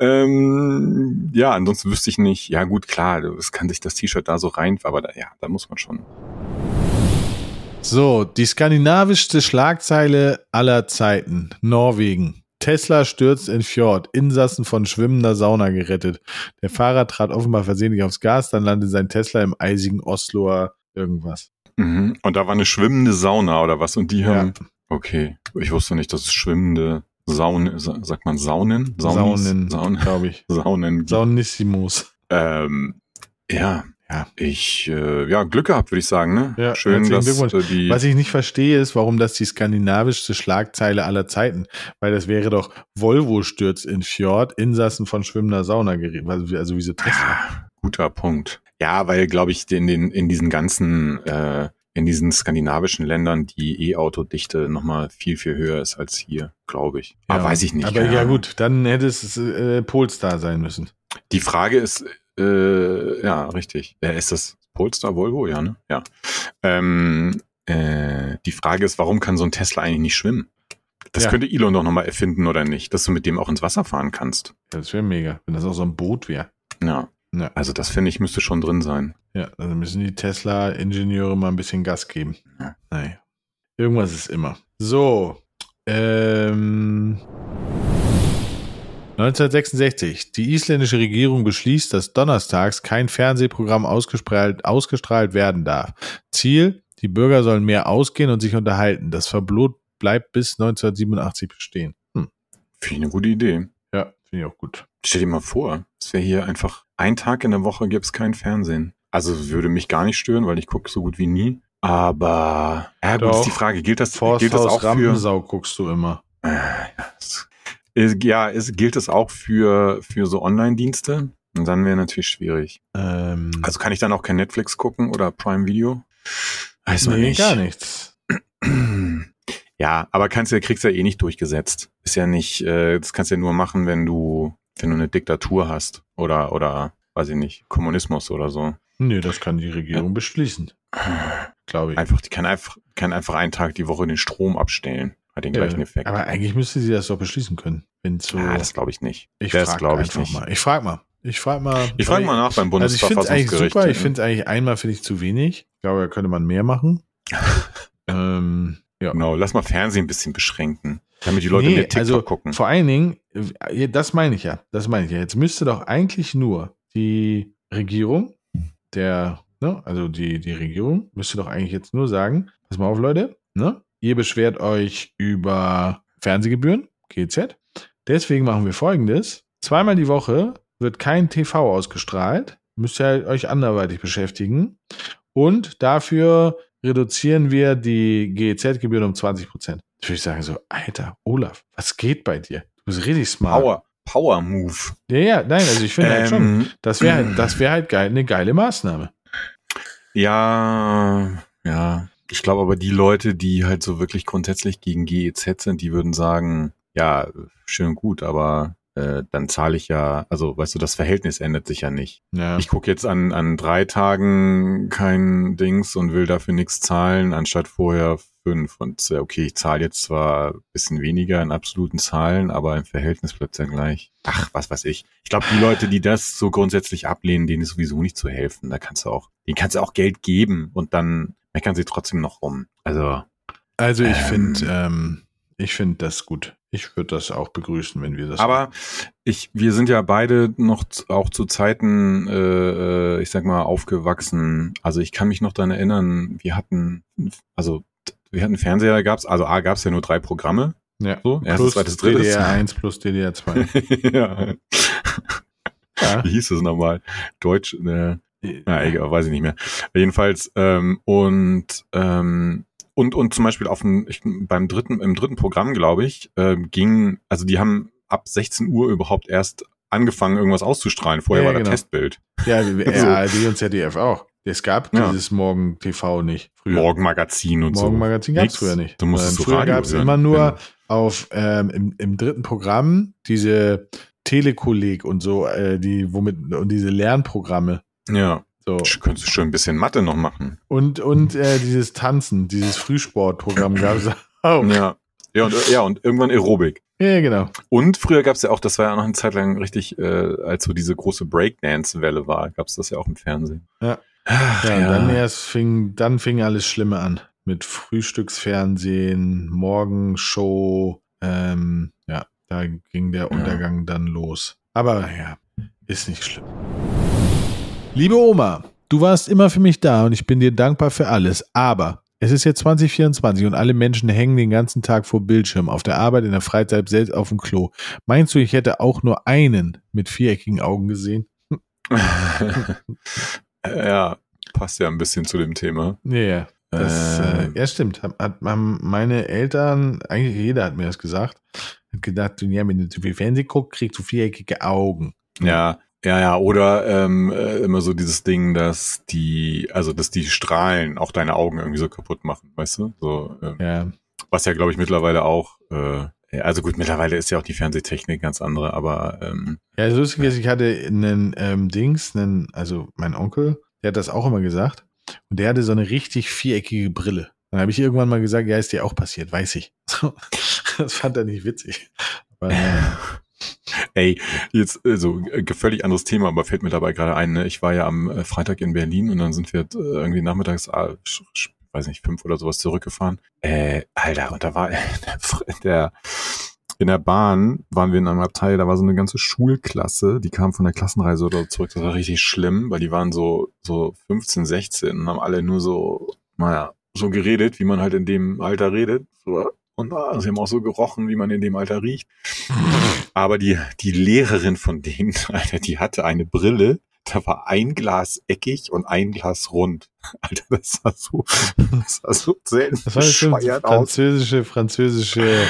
ähm, ja, ansonsten wüsste ich nicht, ja gut, klar, es kann sich das T-Shirt da so rein, aber da, ja, da muss man schon. So, die skandinavischste Schlagzeile aller Zeiten. Norwegen. Tesla stürzt in Fjord. Insassen von schwimmender Sauna gerettet. Der Fahrer trat offenbar versehentlich aufs Gas, dann landete sein Tesla im eisigen Osloer irgendwas. Mhm. Und da war eine schwimmende Sauna oder was und die Ja. haben, okay, ich wusste nicht, dass es schwimmende Saunen, sa- sagt man Saunen? Saunis? Saunen, Saunen, glaube ich. <laughs> Saunen. Saunissimos. Ähm, ja, Ja. ich, äh, ja, Glück gehabt, würde ich sagen, ne? Ja, Schön, dass äh, die, Was ich nicht verstehe, ist, warum das die skandinavischste Schlagzeile aller Zeiten, weil das wäre doch Volvo stürzt in Fjord, Insassen von schwimmender Sauna geriet. Also, also wieso Tesla? Guter Punkt. Ja, weil, glaube ich, in den, in diesen ganzen, äh, in diesen skandinavischen Ländern die E-Auto-Dichte nochmal viel, viel höher ist als hier, glaube ich. Aber weiß ich nicht. Aber ja gut, dann hätte es äh, Polestar sein müssen. Die Frage ist, äh, ja, richtig. Äh, ist das Polestar Volvo? Ja, ne? Ja. Ähm, äh, die Frage ist, warum kann so ein Tesla eigentlich nicht schwimmen? Das Ja. könnte Elon doch nochmal erfinden oder nicht, dass du mit dem auch ins Wasser fahren kannst. Das wäre mega, wenn das auch so ein Boot wäre. Ja. Ja. Also das finde ich müsste schon drin sein. Ja, also müssen die Tesla-Ingenieure mal ein bisschen Gas geben. Ja. Naja. Irgendwas ist immer. So. Ähm. 1966. Die isländische Regierung beschließt, dass donnerstags kein Fernsehprogramm ausgestrahlt, ausgestrahlt werden darf. Ziel, die Bürger sollen mehr ausgehen und sich unterhalten. Das Verbot bleibt bis 1987 bestehen. Hm. Finde ich eine gute Idee. Ja, finde ich auch gut. Stell dir mal vor, es wäre hier einfach ein Tag in der Woche gibt's kein Fernsehen. Also würde mich gar nicht stören, weil ich gucke so gut wie nie. Aber ja, gut, ist die Frage, gilt das, gilt das Forsthaus auch für Rampensau guckst du immer. Äh, ja, es- ist- ja, es gilt es auch für für so Online-Dienste? Und dann wäre natürlich schwierig. Ähm, Also kann ich dann auch kein Netflix gucken oder Prime Video? Weiß man nee, nicht. gar nichts. Ja, aber kannst du, kriegst ja eh nicht durchgesetzt. Ist ja nicht, äh, das kannst du ja nur machen, wenn du, wenn du eine Diktatur hast oder oder weiß ich nicht, Kommunismus oder so. Nee, das kann die Regierung beschließen, glaube ich. Einfach, die kann einfach, kann einfach einen Tag die Woche den Strom abstellen. Hat den gleichen Ja, Effekt. Aber eigentlich müsste sie das doch beschließen können. Wenn so. ah, das glaube ich nicht. ich frage ich einfach nicht. mal. Ich frage mal. Ich frage mal. Ich frage mal nach beim Also ich finde es eigentlich Bundesverfassungsgericht. super. Ich finde es eigentlich einmal finde ich zu wenig. Ich glaube, da könnte man mehr machen. <laughs> ähm, ja. Genau, lass mal Fernsehen ein bisschen beschränken, damit die Leute Nee, mehr TikTok also gucken. Vor allen Dingen, äh, das meine ich ja. Das meine ich ja. Jetzt müsste doch eigentlich nur die Regierung, der, ne, also die, die Regierung, müsste doch eigentlich jetzt nur sagen, pass mal auf, Leute, ne? Ihr beschwert euch über Fernsehgebühren, GZ. Deswegen machen wir folgendes. Zweimal die Woche wird kein TV ausgestrahlt. Müsst ihr euch anderweitig beschäftigen. Und dafür reduzieren wir die GEZ-Gebühren um 20 Prozent. Ich würde sagen so, Alter, Olaf, was geht bei dir? Du bist richtig smart. Power, Power Move. Ja, ja, nein, also ich finde halt schon, Ähm, das wäre halt, das wäre halt geil, eine geile Maßnahme. Ja, ja. Ich glaube aber die Leute, die halt so wirklich grundsätzlich gegen GEZ sind, die würden sagen, ja, schön gut, aber äh, dann zahle ich ja, also weißt du, das Verhältnis ändert sich ja nicht. Ja. Ich gucke jetzt an, an drei Tagen kein Dings und will dafür nichts zahlen, anstatt vorher fünf. Und äh, okay, ich zahle jetzt zwar ein bisschen weniger in absoluten Zahlen, aber im Verhältnis bleibt ja gleich. Ach, was weiß ich. Ich glaube, die Leute, die das so grundsätzlich ablehnen, denen ist sowieso nicht zu helfen. Da kannst du auch, denen kannst du auch Geld geben und dann meckern sie trotzdem noch rum. Also, Also ich Ähm. finde, ähm, ich finde das gut. Ich würde das auch begrüßen, wenn wir das. aber ich, wir sind ja beide noch auch zu Zeiten, äh, äh, ich sag mal, aufgewachsen. Also ich kann mich noch dran erinnern, wir hatten, also wir hatten Fernseher, da gab's, also A gab's ja nur drei Programme. ja. So, erstes, plus zweites, drittes. DDR 1 plus DDR 2. <laughs> ja. <laughs> ja. Wie hieß es nochmal? Deutsch, äh, ja, egal, weiß ich nicht mehr. Jedenfalls, ähm, und, ähm, und, und zum Beispiel auf dem, ich, beim dritten, im dritten Programm, glaube ich, ähm, ging, also die haben ab 16 Uhr überhaupt erst angefangen, irgendwas auszustrahlen. Vorher Ja, war genau. das Testbild. Ja, <laughs> So. ARD und ZDF auch. Es gab Ja. dieses Morgen TV nicht. Früher. Morgenmagazin und so. Morgenmagazin gab es früher nicht. Du musstest so früher gab es immer nur Genau. auf ähm, im, im dritten Programm diese Telekolleg und so, äh, die womit und diese Lernprogramme. Ja, So. Könntest du schon ein bisschen Mathe noch machen. Und, und äh, dieses Tanzen, dieses Frühsportprogramm <clears throat> gab es auch. Ja. Ja, und, ja, und irgendwann Aerobik. Ja, genau. Und früher gab's ja auch, das war ja noch eine Zeit lang richtig, äh, als so diese große Breakdance-Welle war, gab's das ja auch im Fernsehen. Ja. Ach, Ja, und dann erst fing, dann fing alles Schlimme an. Mit Frühstücksfernsehen, Morgenshow, ähm, ja, da ging der Untergang dann los. Aber ja, ist nicht schlimm. Liebe Oma, du warst immer für mich da und ich bin dir dankbar für alles, aber es ist jetzt 2024 und alle Menschen hängen den ganzen Tag vor Bildschirm, auf der Arbeit, in der Freizeit, selbst auf dem Klo. Meinst du, ich hätte auch nur einen mit viereckigen Augen gesehen? <laughs> ja, passt ja ein bisschen zu dem Thema. Ja, ja. Das, äh, Ähm. ja, stimmt. Hat, hat, meine Eltern, eigentlich jeder hat mir das gesagt, hat gedacht, ja, wenn du zu viel Fernsehen guckst, kriegst du viereckige Augen. Ja, ja, ja, oder ähm, äh, immer so dieses Ding, dass die, also dass die Strahlen auch deine Augen irgendwie so kaputt machen, weißt du? So, ähm, Ja, was ja, glaube ich, mittlerweile auch, äh, also gut, mittlerweile ist ja auch die Fernsehtechnik ganz andere, aber ähm, ja das Lustige ist, ich hatte einen ähm, Dings, einen, also mein Onkel, der hat das auch immer gesagt. Und der hatte so eine richtig viereckige Brille. Dann habe ich irgendwann mal gesagt, ja, ist dir auch passiert, weiß ich. <laughs> das fand er nicht witzig. Aber, naja. <laughs> Ey, jetzt so äh, völlig anderes Thema, aber fällt mir dabei gerade ein. Ne? Ich war ja am äh, Freitag in Berlin und dann sind wir äh, irgendwie nachmittags, sch- weiß nicht, fünf oder sowas zurückgefahren. Äh, Alter, und da war <laughs> der, der in der Bahn waren wir in einem Abteil, da war so eine ganze Schulklasse, die kam von der Klassenreise oder zurück. Das war richtig schlimm, weil die waren so so 15, 16 und haben alle nur so, naja, so geredet, wie man halt in dem Alter redet. Und ah, sie haben auch so gerochen, wie man in dem Alter riecht. <laughs> Aber die, die Lehrerin von denen, <laughs> Alter, die hatte eine Brille, da war ein Glas eckig und ein Glas rund. <laughs> Alter, das sah so, das sah so selten Das war bescheuert aus. französische, französische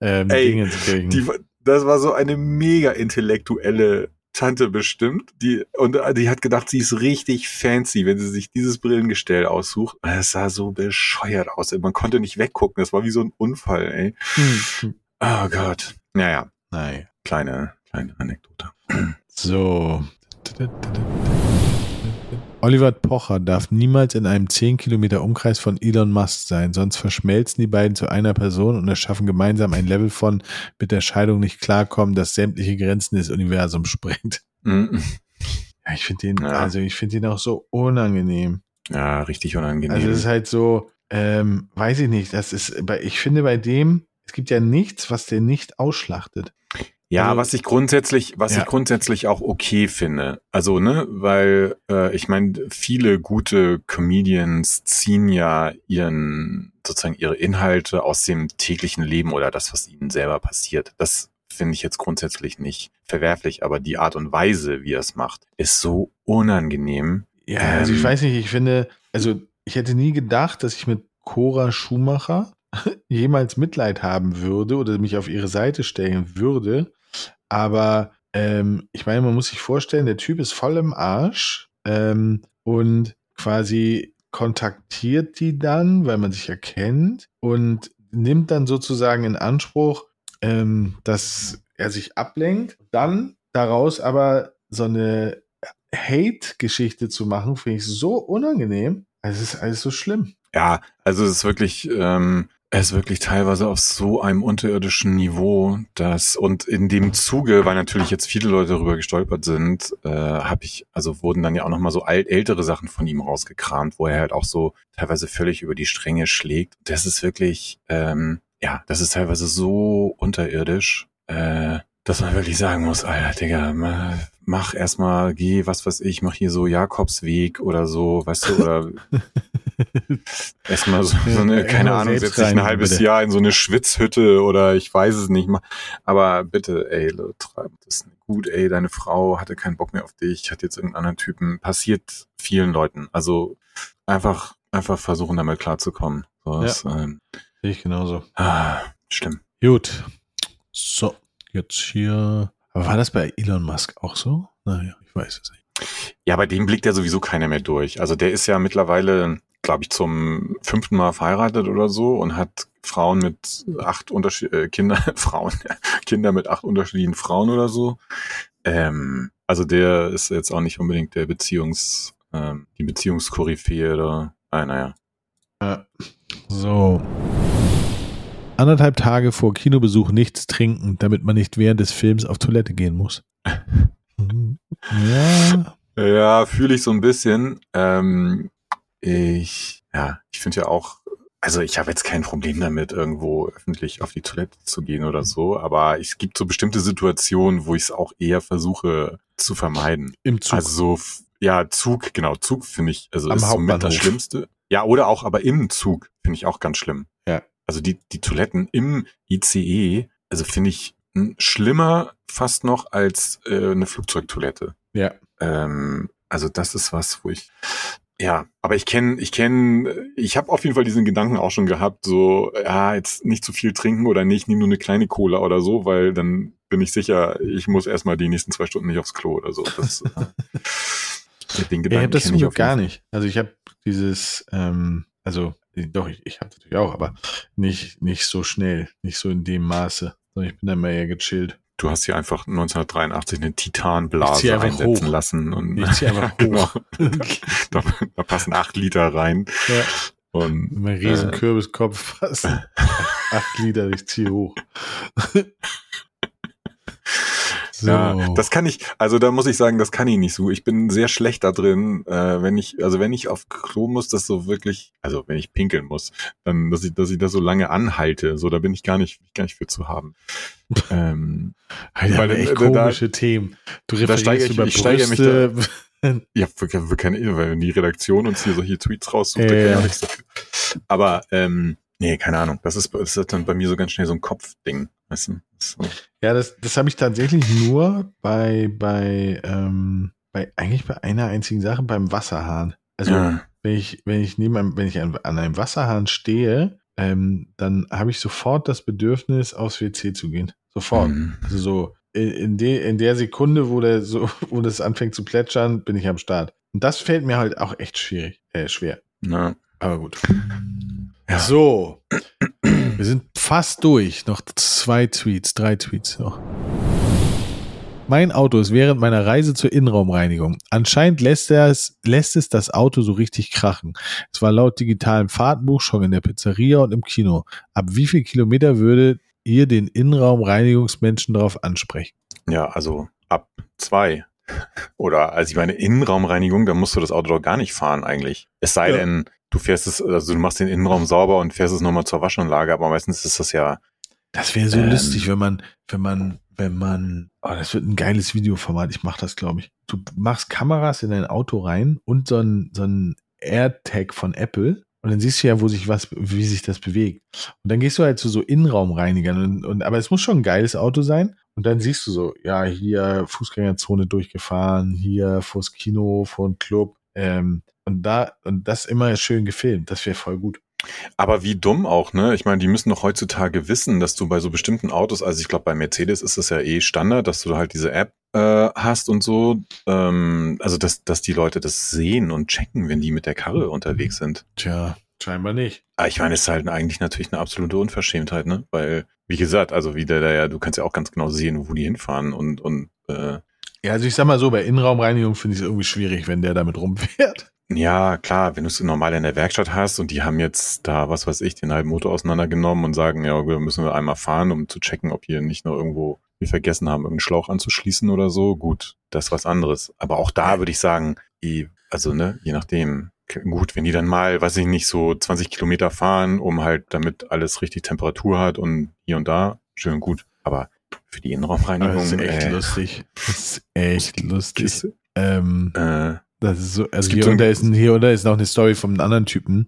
ähm, Ey, Dingenskirchen. Die, das war so eine mega intellektuelle Tante bestimmt, die, und die hat gedacht, sie ist richtig fancy, wenn sie sich dieses Brillengestell aussucht. Es sah so bescheuert aus. Man konnte nicht weggucken. Das war wie so ein Unfall, ey. Hm. Oh Gott. Naja, Nein. kleine, kleine Anekdote. <clears throat> So. Oliver Pocher darf niemals in einem 10 Kilometer Umkreis von Elon Musk sein, sonst verschmelzen die beiden zu einer Person und erschaffen gemeinsam ein Level von mit der Scheidung nicht klarkommen, das sämtliche Grenzen des Universums sprengt. Mhm. Ja, ich finde den, Ja. also ich finde den auch so unangenehm. Ja, richtig unangenehm. Also es ist halt so, ähm, weiß ich nicht, das ist, ich finde bei dem, es gibt ja nichts, was der nicht ausschlachtet. Ja, Also- was ich grundsätzlich, was Ja. ich grundsätzlich auch okay finde. Also, ne, weil äh, ich meine, viele gute Comedians ziehen ja ihren, sozusagen ihre Inhalte aus dem täglichen Leben oder das, was ihnen selber passiert. Das finde ich jetzt grundsätzlich nicht verwerflich, aber die Art und Weise, wie er es macht, ist so unangenehm. Ja, also ich Ähm. weiß nicht, ich finde, also ich hätte nie gedacht, dass ich mit Cora Schumacher <laughs> jemals Mitleid haben würde oder mich auf ihre Seite stellen würde. Aber ähm, ich meine, man muss sich vorstellen, der Typ ist voll im Arsch ähm, und quasi kontaktiert die dann, weil man sich erkennt und nimmt dann sozusagen in Anspruch, ähm, dass er sich ablenkt. Dann daraus aber so eine Hate-Geschichte zu machen, finde ich so unangenehm. Es ist alles so schlimm. Ja, also es ist wirklich, ähm, es ist wirklich teilweise auf so einem unterirdischen Niveau, dass und in dem Zuge, weil natürlich jetzt viele Leute darüber gestolpert sind, äh, habe ich, also wurden dann ja auch nochmal so alt, ältere Sachen von ihm rausgekramt, wo er halt auch so teilweise völlig über die Stränge schlägt. Das ist wirklich, ähm, ja, das ist teilweise so unterirdisch, äh, dass man wirklich sagen muss, Alter, Digga, ma- mach erstmal, geh, was weiß ich, mach hier so Jakobsweg oder so, weißt du, oder <laughs> erstmal so, so eine, keine Ahnung, setz dich ein halbes bitte. Jahr in so eine Schwitzhütte oder ich weiß es nicht mal. Aber bitte, ey, treib das nicht gut, ey, deine Frau hatte keinen Bock mehr auf dich, hat jetzt irgendeinen anderen Typen. Passiert vielen Leuten. Also einfach, einfach versuchen, damit klarzukommen. So, Ja. ist, ähm, Sehe ich genauso. ah, schlimm. Gut. So, jetzt hier. Aber war das bei Elon Musk auch so? Naja, ich weiß es nicht. Ja, bei dem blickt ja sowieso keiner mehr durch. Also der ist ja mittlerweile, glaube ich, zum fünften Mal verheiratet oder so und hat Frauen mit acht Unterschied äh, Kinder, <laughs> Frauen, Kinder mit acht unterschiedlichen Frauen oder so. Ähm, also der ist jetzt auch nicht unbedingt der Beziehungs, ähm, die Beziehungskoryphäe oder, ah, naja. Ja. So. Anderthalb Tage vor Kinobesuch nichts trinken, damit man nicht während des Films auf Toilette gehen muss. <laughs> Mhm. ja. Ja, fühle ich so ein bisschen. Ähm, ich, ja, ich finde ja auch, also ich habe jetzt kein Problem damit, irgendwo öffentlich auf die Toilette zu gehen oder so, aber es gibt so bestimmte Situationen, wo ich es auch eher versuche zu vermeiden. Im Zug. Also so, ja, Zug, genau, Zug finde ich, also Am ist somit das Hauptbahnhof. Schlimmste. Ja, oder auch, aber im Zug finde ich auch ganz schlimm. Ja. Also die, die Toiletten im ICE, also finde ich hm, schlimmer fast noch als äh, eine Flugzeugtoilette. ja. Ähm, also das ist was, wo ich ja, aber ich kenne, ich kenne, ich habe auf jeden Fall diesen Gedanken auch schon gehabt, so ja, jetzt nicht zu viel trinken oder nicht, nimm nur eine kleine Cola oder so, weil dann bin ich sicher, ich muss erstmal die nächsten zwei Stunden nicht aufs Klo oder so. Das, äh, <laughs> den Ich habe das zum Glück gar nicht. Also ich habe dieses, ähm, also doch, ich, ich habe natürlich auch, aber nicht, nicht so schnell, nicht so in dem Maße. Sondern ich bin dann mal eher gechillt. Du hast hier einfach 1983 eine Titanblase einsetzen hoch. lassen und Ich zieh einfach <laughs> genau, <laughs> da, da passen acht Liter rein Ja. und Mein riesen Äh. Kürbiskopf. <laughs> Acht Liter, ich ziehe hoch. So. Ja, das kann ich, also da muss ich sagen, das kann ich nicht so. Ich bin sehr schlecht da drin, äh, wenn ich, also wenn ich auf Klo muss, das so wirklich, also wenn ich pinkeln muss, dann, dass ich, dass ich das so lange anhalte, so, da bin ich gar nicht, gar nicht für zu haben. <laughs> ähm, Alter, weil, echt äh, da- komische Themen. Du da steige referierst ich- über ich steige mich Brüste. <laughs> ja, wir, wir können, weil die Redaktion uns hier solche Tweets raussucht, Ja, da kann ich ja. auch nichts dafür. Aber, ähm, nee, keine Ahnung. Das ist, das ist dann bei mir so ganz schnell so ein Kopfding. Weißt du? So. Ja, das, das habe ich tatsächlich nur bei, bei, ähm, bei, eigentlich bei einer einzigen Sache, beim Wasserhahn. Also, ja. wenn ich, wenn ich neben einem, wenn ich an, an einem Wasserhahn stehe, ähm, dann habe ich sofort das Bedürfnis, aufs WC zu gehen. Sofort. Mhm. Also so, in, in, de, in der Sekunde, wo der so, <laughs> wo das anfängt zu plätschern, bin ich am Start. Und das fällt mir halt auch echt schwierig, äh, schwer. Na, Aber gut. Ja. So. Wir sind fast durch. Noch zwei Tweets, drei Tweets noch. Mein Auto ist während meiner Reise zur Innenraumreinigung. Anscheinend lässt, es, lässt es das Auto so richtig krachen. Es war laut digitalem Fahrtenbuch schon in der Pizzeria und im Kino. Ab wie viel Kilometer würde ihr den Innenraumreinigungsmenschen darauf ansprechen? Ja, also ab zwei. Oder, also ich meine, Innenraumreinigung, da musst du das Auto doch gar nicht fahren eigentlich. Es sei Ja. denn, du fährst es, also du machst den Innenraum sauber und fährst es nochmal zur Waschanlage, aber meistens ist das ja, Das wäre so Ähm. lustig, wenn man, wenn man, wenn man, oh, das wird ein geiles Videoformat. Ich mach das, glaube ich. Du machst Kameras in dein Auto rein und so ein, so ein AirTag von Apple. Und dann siehst du ja, wo sich was, wie sich das bewegt. Und dann gehst du halt zu so Innenraumreinigern und, und aber es muss schon ein geiles Auto sein. Und dann siehst du so, ja, hier Fußgängerzone durchgefahren, hier vors Kino, vor dem Club. Ähm, und da, und das immer schön gefilmt. Das wäre voll gut. Aber wie dumm auch, ne? Ich meine, die müssen doch heutzutage wissen, dass du bei so bestimmten Autos, also ich glaube, bei Mercedes ist das ja eh Standard, dass du halt diese App äh, hast und so. Ähm, also, dass, dass die Leute das sehen und checken, wenn die mit der Karre unterwegs sind. Tja, scheinbar nicht. Aber ich meine, es ist halt eigentlich natürlich eine absolute Unverschämtheit, ne? Weil, wie gesagt, also wie der da ja, du kannst ja auch ganz genau sehen, wo die hinfahren und, und äh, Ja, also ich sag mal so, bei Innenraumreinigung finde ich es irgendwie schwierig, wenn der damit rumfährt. Ja, klar, wenn du es normal in der Werkstatt hast und die haben jetzt da, was weiß ich, den halben Motor auseinandergenommen und sagen, ja, wir müssen wir einmal fahren, um zu checken, ob hier nicht noch irgendwo wir vergessen haben, irgendeinen Schlauch anzuschließen oder so, gut, das ist was anderes. Aber auch da würde ich sagen, eh, also ne, je nachdem, gut, wenn die dann mal, weiß ich nicht, so 20 Kilometer fahren, um halt, damit alles richtig Temperatur hat und hier und da, schön und gut. Aber für die Innenraumreinigung, Das ist echt äh, lustig. <laughs> Das ist echt lustig. Ähm, äh, das ist so, also hier ein- unter ist ein, hier unter ist noch eine Story von einem anderen Typen.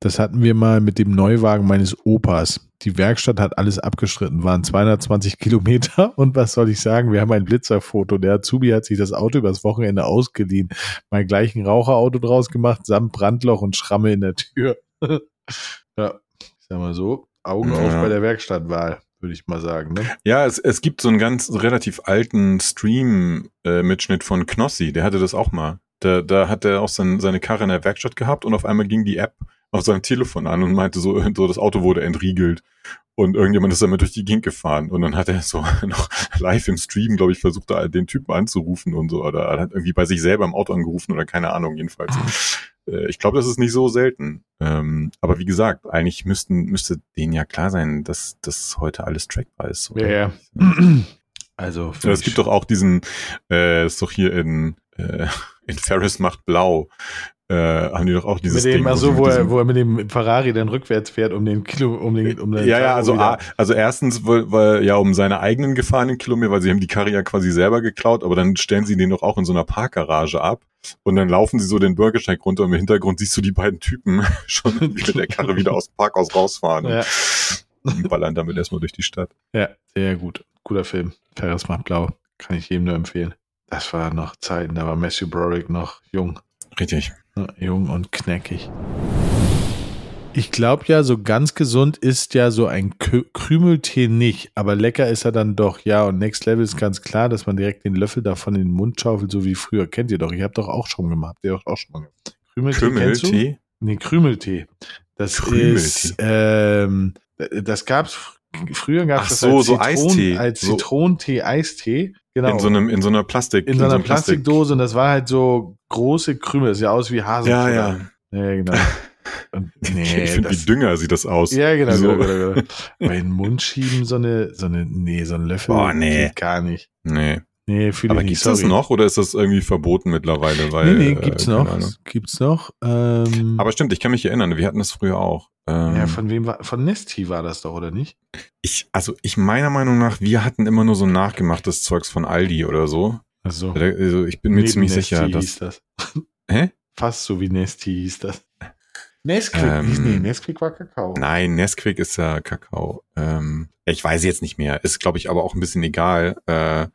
Das hatten wir mal mit dem Neuwagen meines Opas. Die Werkstatt hat alles abgestritten, waren 220 Kilometer. <laughs> Und was soll ich sagen? Wir haben ein Blitzerfoto. Der Azubi hat sich das Auto übers Wochenende ausgeliehen. Mal gleich ein Raucherauto draus gemacht, samt Brandloch und Schramme in der Tür. <laughs> ja, ich sag mal so, Augen auf Ja. bei der Werkstattwahl, würde ich mal sagen. Ne? Ja, es, es gibt so einen ganz relativ alten Stream-Mitschnitt von Knossi, der hatte das auch mal. Da, da hat er auch sein, seine Karre in der Werkstatt gehabt und auf einmal ging die App auf seinem Telefon an und meinte so, <laughs> so das Auto wurde entriegelt und irgendjemand ist damit durch die Gegend gefahren und dann hat er so <laughs> noch live im Stream, glaube ich, versucht, da den Typen anzurufen und so oder er hat irgendwie bei sich selber im Auto angerufen oder keine Ahnung, jedenfalls. Äh, Ich glaube, das ist nicht so selten. Ähm, aber wie gesagt, eigentlich müssten, müsste denen ja klar sein, dass das heute alles trackbar ist. oder? Ja, ja. Also, Ja, es gibt doch auch diesen, äh, ist doch hier in, äh, in Ferris macht blau, äh, haben die doch auch dieses mit dem, Ding. also, wo, er, wo er mit dem Ferrari dann rückwärts fährt, um den Kilo, um den, um den ja, ja, also, wieder- A, also erstens, weil, weil, ja, um seine eigenen gefahrenen Kilometer, weil sie haben die Karre ja quasi selber geklaut, aber dann stellen sie den doch auch in so einer Parkgarage ab und dann laufen sie so den Bürgersteig runter und im Hintergrund siehst du die beiden Typen <laughs> schon <laughs> mit der Karre wieder aus dem Parkhaus rausfahren Ja. und ballern damit erstmal durch die Stadt. ja, sehr gut. Guter Film. Ferris macht blau. Kann ich jedem nur empfehlen. Das war noch Zeiten, da war Matthew Broderick noch jung. Richtig. Jung und knackig. Ich glaube ja, so ganz gesund ist ja so ein Kü- Krümeltee nicht, aber lecker ist er dann doch, ja. Und Next Level ist ganz klar, dass man direkt den Löffel davon in den Mund schaufelt, so wie früher. Kennt ihr doch, ich habe doch auch schon gemacht. Ihr habt auch schon mal gemacht. Krümeltee, kennst du? Kümmeltee. Nee, Krümeltee. Das Krümeltee. ist, ähm, das gab's, früher Ach das so, als, so Zitron, Eistee. als So- Zitronentee, Eistee. Genau. In so einem, in so einer Plastik. in so einer einem Plastik- Plastikdose und das war halt so große Krümel. Das sah aus wie Ja, Haselfutter. ja. Ja, genau. <laughs> Und, nee, ich finde, wie Dünger sieht das aus. ja, genau, so. genau, genau, genau. <laughs> In den Mund schieben so eine, so eine, nee, so ein Löffel. Boah, nee. geht Gar nicht. Nee. Nee, fühle Aber gibt's das sorry. noch oder ist das irgendwie verboten mittlerweile? Weil, Nee, nee, äh, gibt's keine noch. Ahnung. Gibt's noch. Ähm, Aber stimmt, ich kann mich erinnern, wir hatten das früher auch. Ähm, ja, von wem war, von Nesti war das doch, oder nicht? ich, also ich meiner Meinung nach, wir hatten immer nur so nachgemachtes Zeugs von Aldi oder so. Also, Also ich bin mir neben ziemlich Nesti sicher, hieß dass. das. <laughs> Hä? Fast so wie Nesti hieß das. Nesquik, Ähm, hieß- nee, Nesquik war Kakao. Nein, Nesquik ist ja Kakao. Ähm, ich weiß jetzt nicht mehr. Ist, glaube ich, aber auch ein bisschen egal. Äh,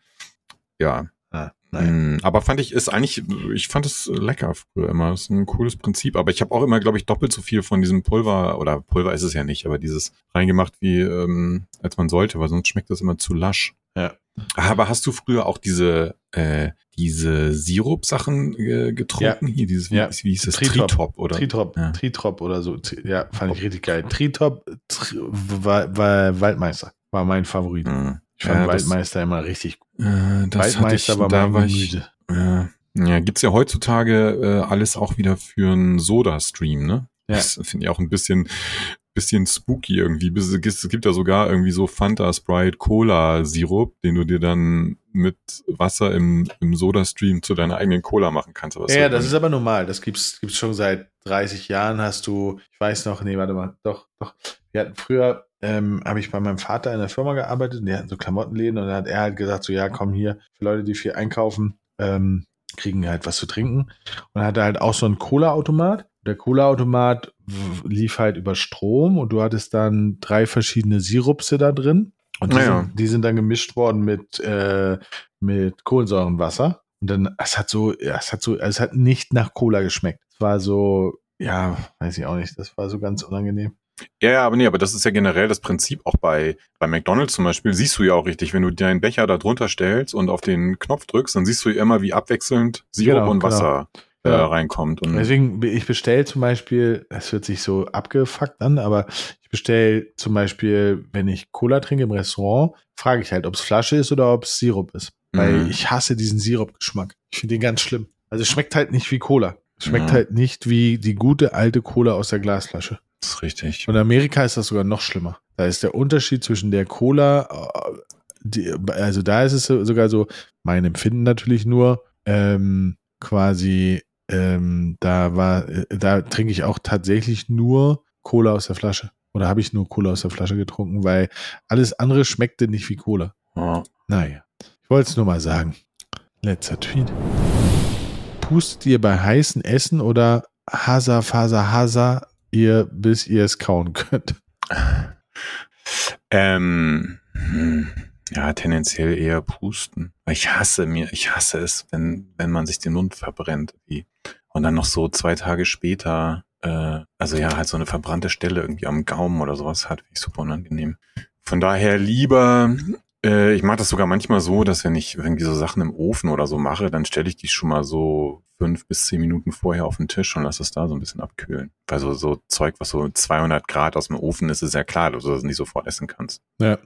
ja. Ah. Mm, Aber fand ich, ist eigentlich, ich fand es lecker früher immer. ist ein cooles Prinzip. Aber ich habe auch immer, glaube ich, doppelt so viel von diesem Pulver, oder Pulver ist es ja nicht, aber dieses reingemacht, wie ähm, als man sollte, weil sonst schmeckt das immer zu lasch. Ja. Aber hast du früher auch diese, äh, diese Sirup-Sachen äh, getrunken? Hier, dieses, wie, Ja. wie hieß das? Tritop. Tritop, oder? Tritrop, Ja. Tritrop oder so. Ja, fand ich richtig geil. Tritop Tri war, war Waldmeister. War mein Favorit. Mm. Ich fand Ja, das- Waldmeister immer richtig gut. Äh, das hatte ich, war da war ich, Gemüse. Ja, ja gibt's ja heutzutage äh, alles auch wieder für einen Soda-Stream, ne? Ja. Das finde ich auch ein bisschen, bisschen spooky irgendwie. Es gibt ja sogar irgendwie so Fanta Sprite Cola Sirup, den du dir dann mit Wasser im, im Soda-Stream zu deiner eigenen Cola machen kannst. Aber Ja, so- das ist aber normal. Das gibt's, gibt's schon seit 30 Jahren. Hast du, ich weiß noch, nee, warte mal, doch, doch. Wir hatten früher, ähm, habe ich bei meinem Vater in der Firma gearbeitet die hatten so Klamottenläden und dann hat er halt gesagt, so, ja, komm hier, für Leute, die viel einkaufen, ähm, kriegen halt was zu trinken. Und dann hat er halt auch so einen Cola-Automat. Der Cola-Automat lief halt über Strom und du hattest dann drei verschiedene Sirupse da drin. Und die, Naja. sind, die sind dann gemischt worden mit, äh, mit Kohlensäurenwasser. Und dann, es hat so, ja, es hat so, es hat nicht nach Cola geschmeckt. Es war so, ja, weiß ich auch nicht, das war so ganz unangenehm. Ja, aber nee, aber das ist ja generell das Prinzip auch bei, bei McDonalds zum Beispiel, siehst du ja auch richtig, wenn du deinen Becher da drunter stellst und auf den Knopf drückst, dann siehst du ja immer, wie abwechselnd Sirup Genau, und genau. Wasser äh, Ja. reinkommt. Und Deswegen, ich bestelle zum Beispiel, es hört sich so abgefuckt an, aber ich bestelle zum Beispiel, wenn ich Cola trinke im Restaurant, frage ich halt, ob es Flasche ist oder ob es Sirup ist. Weil Mhm. ich hasse diesen Sirup-Geschmack. Ich finde den ganz schlimm. Also es schmeckt halt nicht wie Cola. Es schmeckt Ja. halt nicht wie die gute alte Cola aus der Glasflasche. Das ist richtig. Und in Amerika ist das sogar noch schlimmer. Da ist der Unterschied zwischen der Cola, äh, die, also da ist es so- sogar so, mein Empfinden natürlich nur, ähm, quasi, ähm, da war, äh, da trinke ich auch tatsächlich nur Cola aus der Flasche. Oder habe ich nur Cola aus der Flasche getrunken, weil alles andere schmeckte nicht wie Cola. Ja. Naja, ich wollte es nur mal sagen. Letzter Tweet. Pustet ihr bei heißen Essen oder Hasa, Fasa, Hasa ihr, bis ihr es kauen könnt? Ähm, hm, ja, tendenziell eher pusten. Ich hasse mir, ich hasse es, wenn, wenn man sich den Mund verbrennt. Und dann noch so zwei Tage später, äh, also ja, halt so eine verbrannte Stelle irgendwie am Gaumen oder sowas hat, finde ich super unangenehm. Von daher lieber, äh, ich mache das sogar manchmal so, dass wenn ich irgendwie so Sachen im Ofen oder so mache, dann stelle ich die schon mal so fünf bis zehn Minuten vorher auf den Tisch und lasse es da so ein bisschen abkühlen. Weil so, so Zeug, was so 200 Grad aus dem Ofen ist, ist ja klar, dass du das nicht sofort essen kannst. Ja.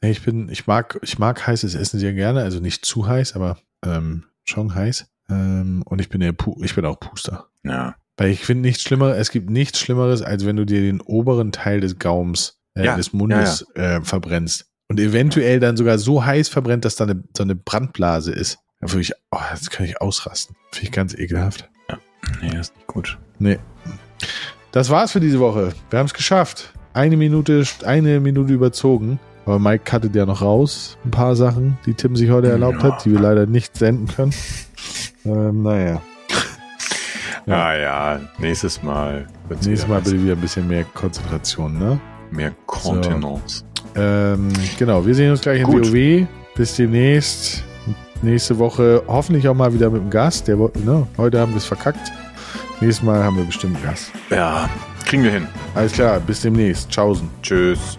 Ich bin, ich mag, ich mag heißes Essen sehr gerne, also nicht zu heiß, aber ähm, schon heiß. Ähm, und ich bin eher, Pu ich bin auch Puster. Ja. Weil ich finde nichts schlimmer, es gibt nichts Schlimmeres, als wenn du dir den oberen Teil des Gaums, äh, Ja, des Mundes Äh, verbrennst. Und eventuell dann sogar so heiß verbrennt, dass da eine, so eine Brandblase ist. Da würde ich, oh, das kann ich ausrasten. Finde ich ganz ekelhaft. Nee, das ist nicht gut. Nee. Das war's für diese Woche. Wir haben es geschafft. Eine Minute, eine Minute überzogen. Aber Mike cuttet ja noch raus. Ein paar Sachen, die Tim sich heute erlaubt Ja. hat, die wir leider nicht senden können. Ähm, naja. Ja. <laughs> Ah ja, nächstes Mal. Nächstes Mal bitte wieder ein bisschen mehr Konzentration, ne? Mehr Kontenance. Ähm, genau, wir sehen uns gleich in. WoW. Bis demnächst. Nächste Woche hoffentlich auch mal wieder mit dem Gast. Der, ne, heute haben wir es verkackt. Nächstes Mal haben wir bestimmt Gast. Ja, kriegen wir hin. Alles klar, bis demnächst. Tschaußen. Tschüss.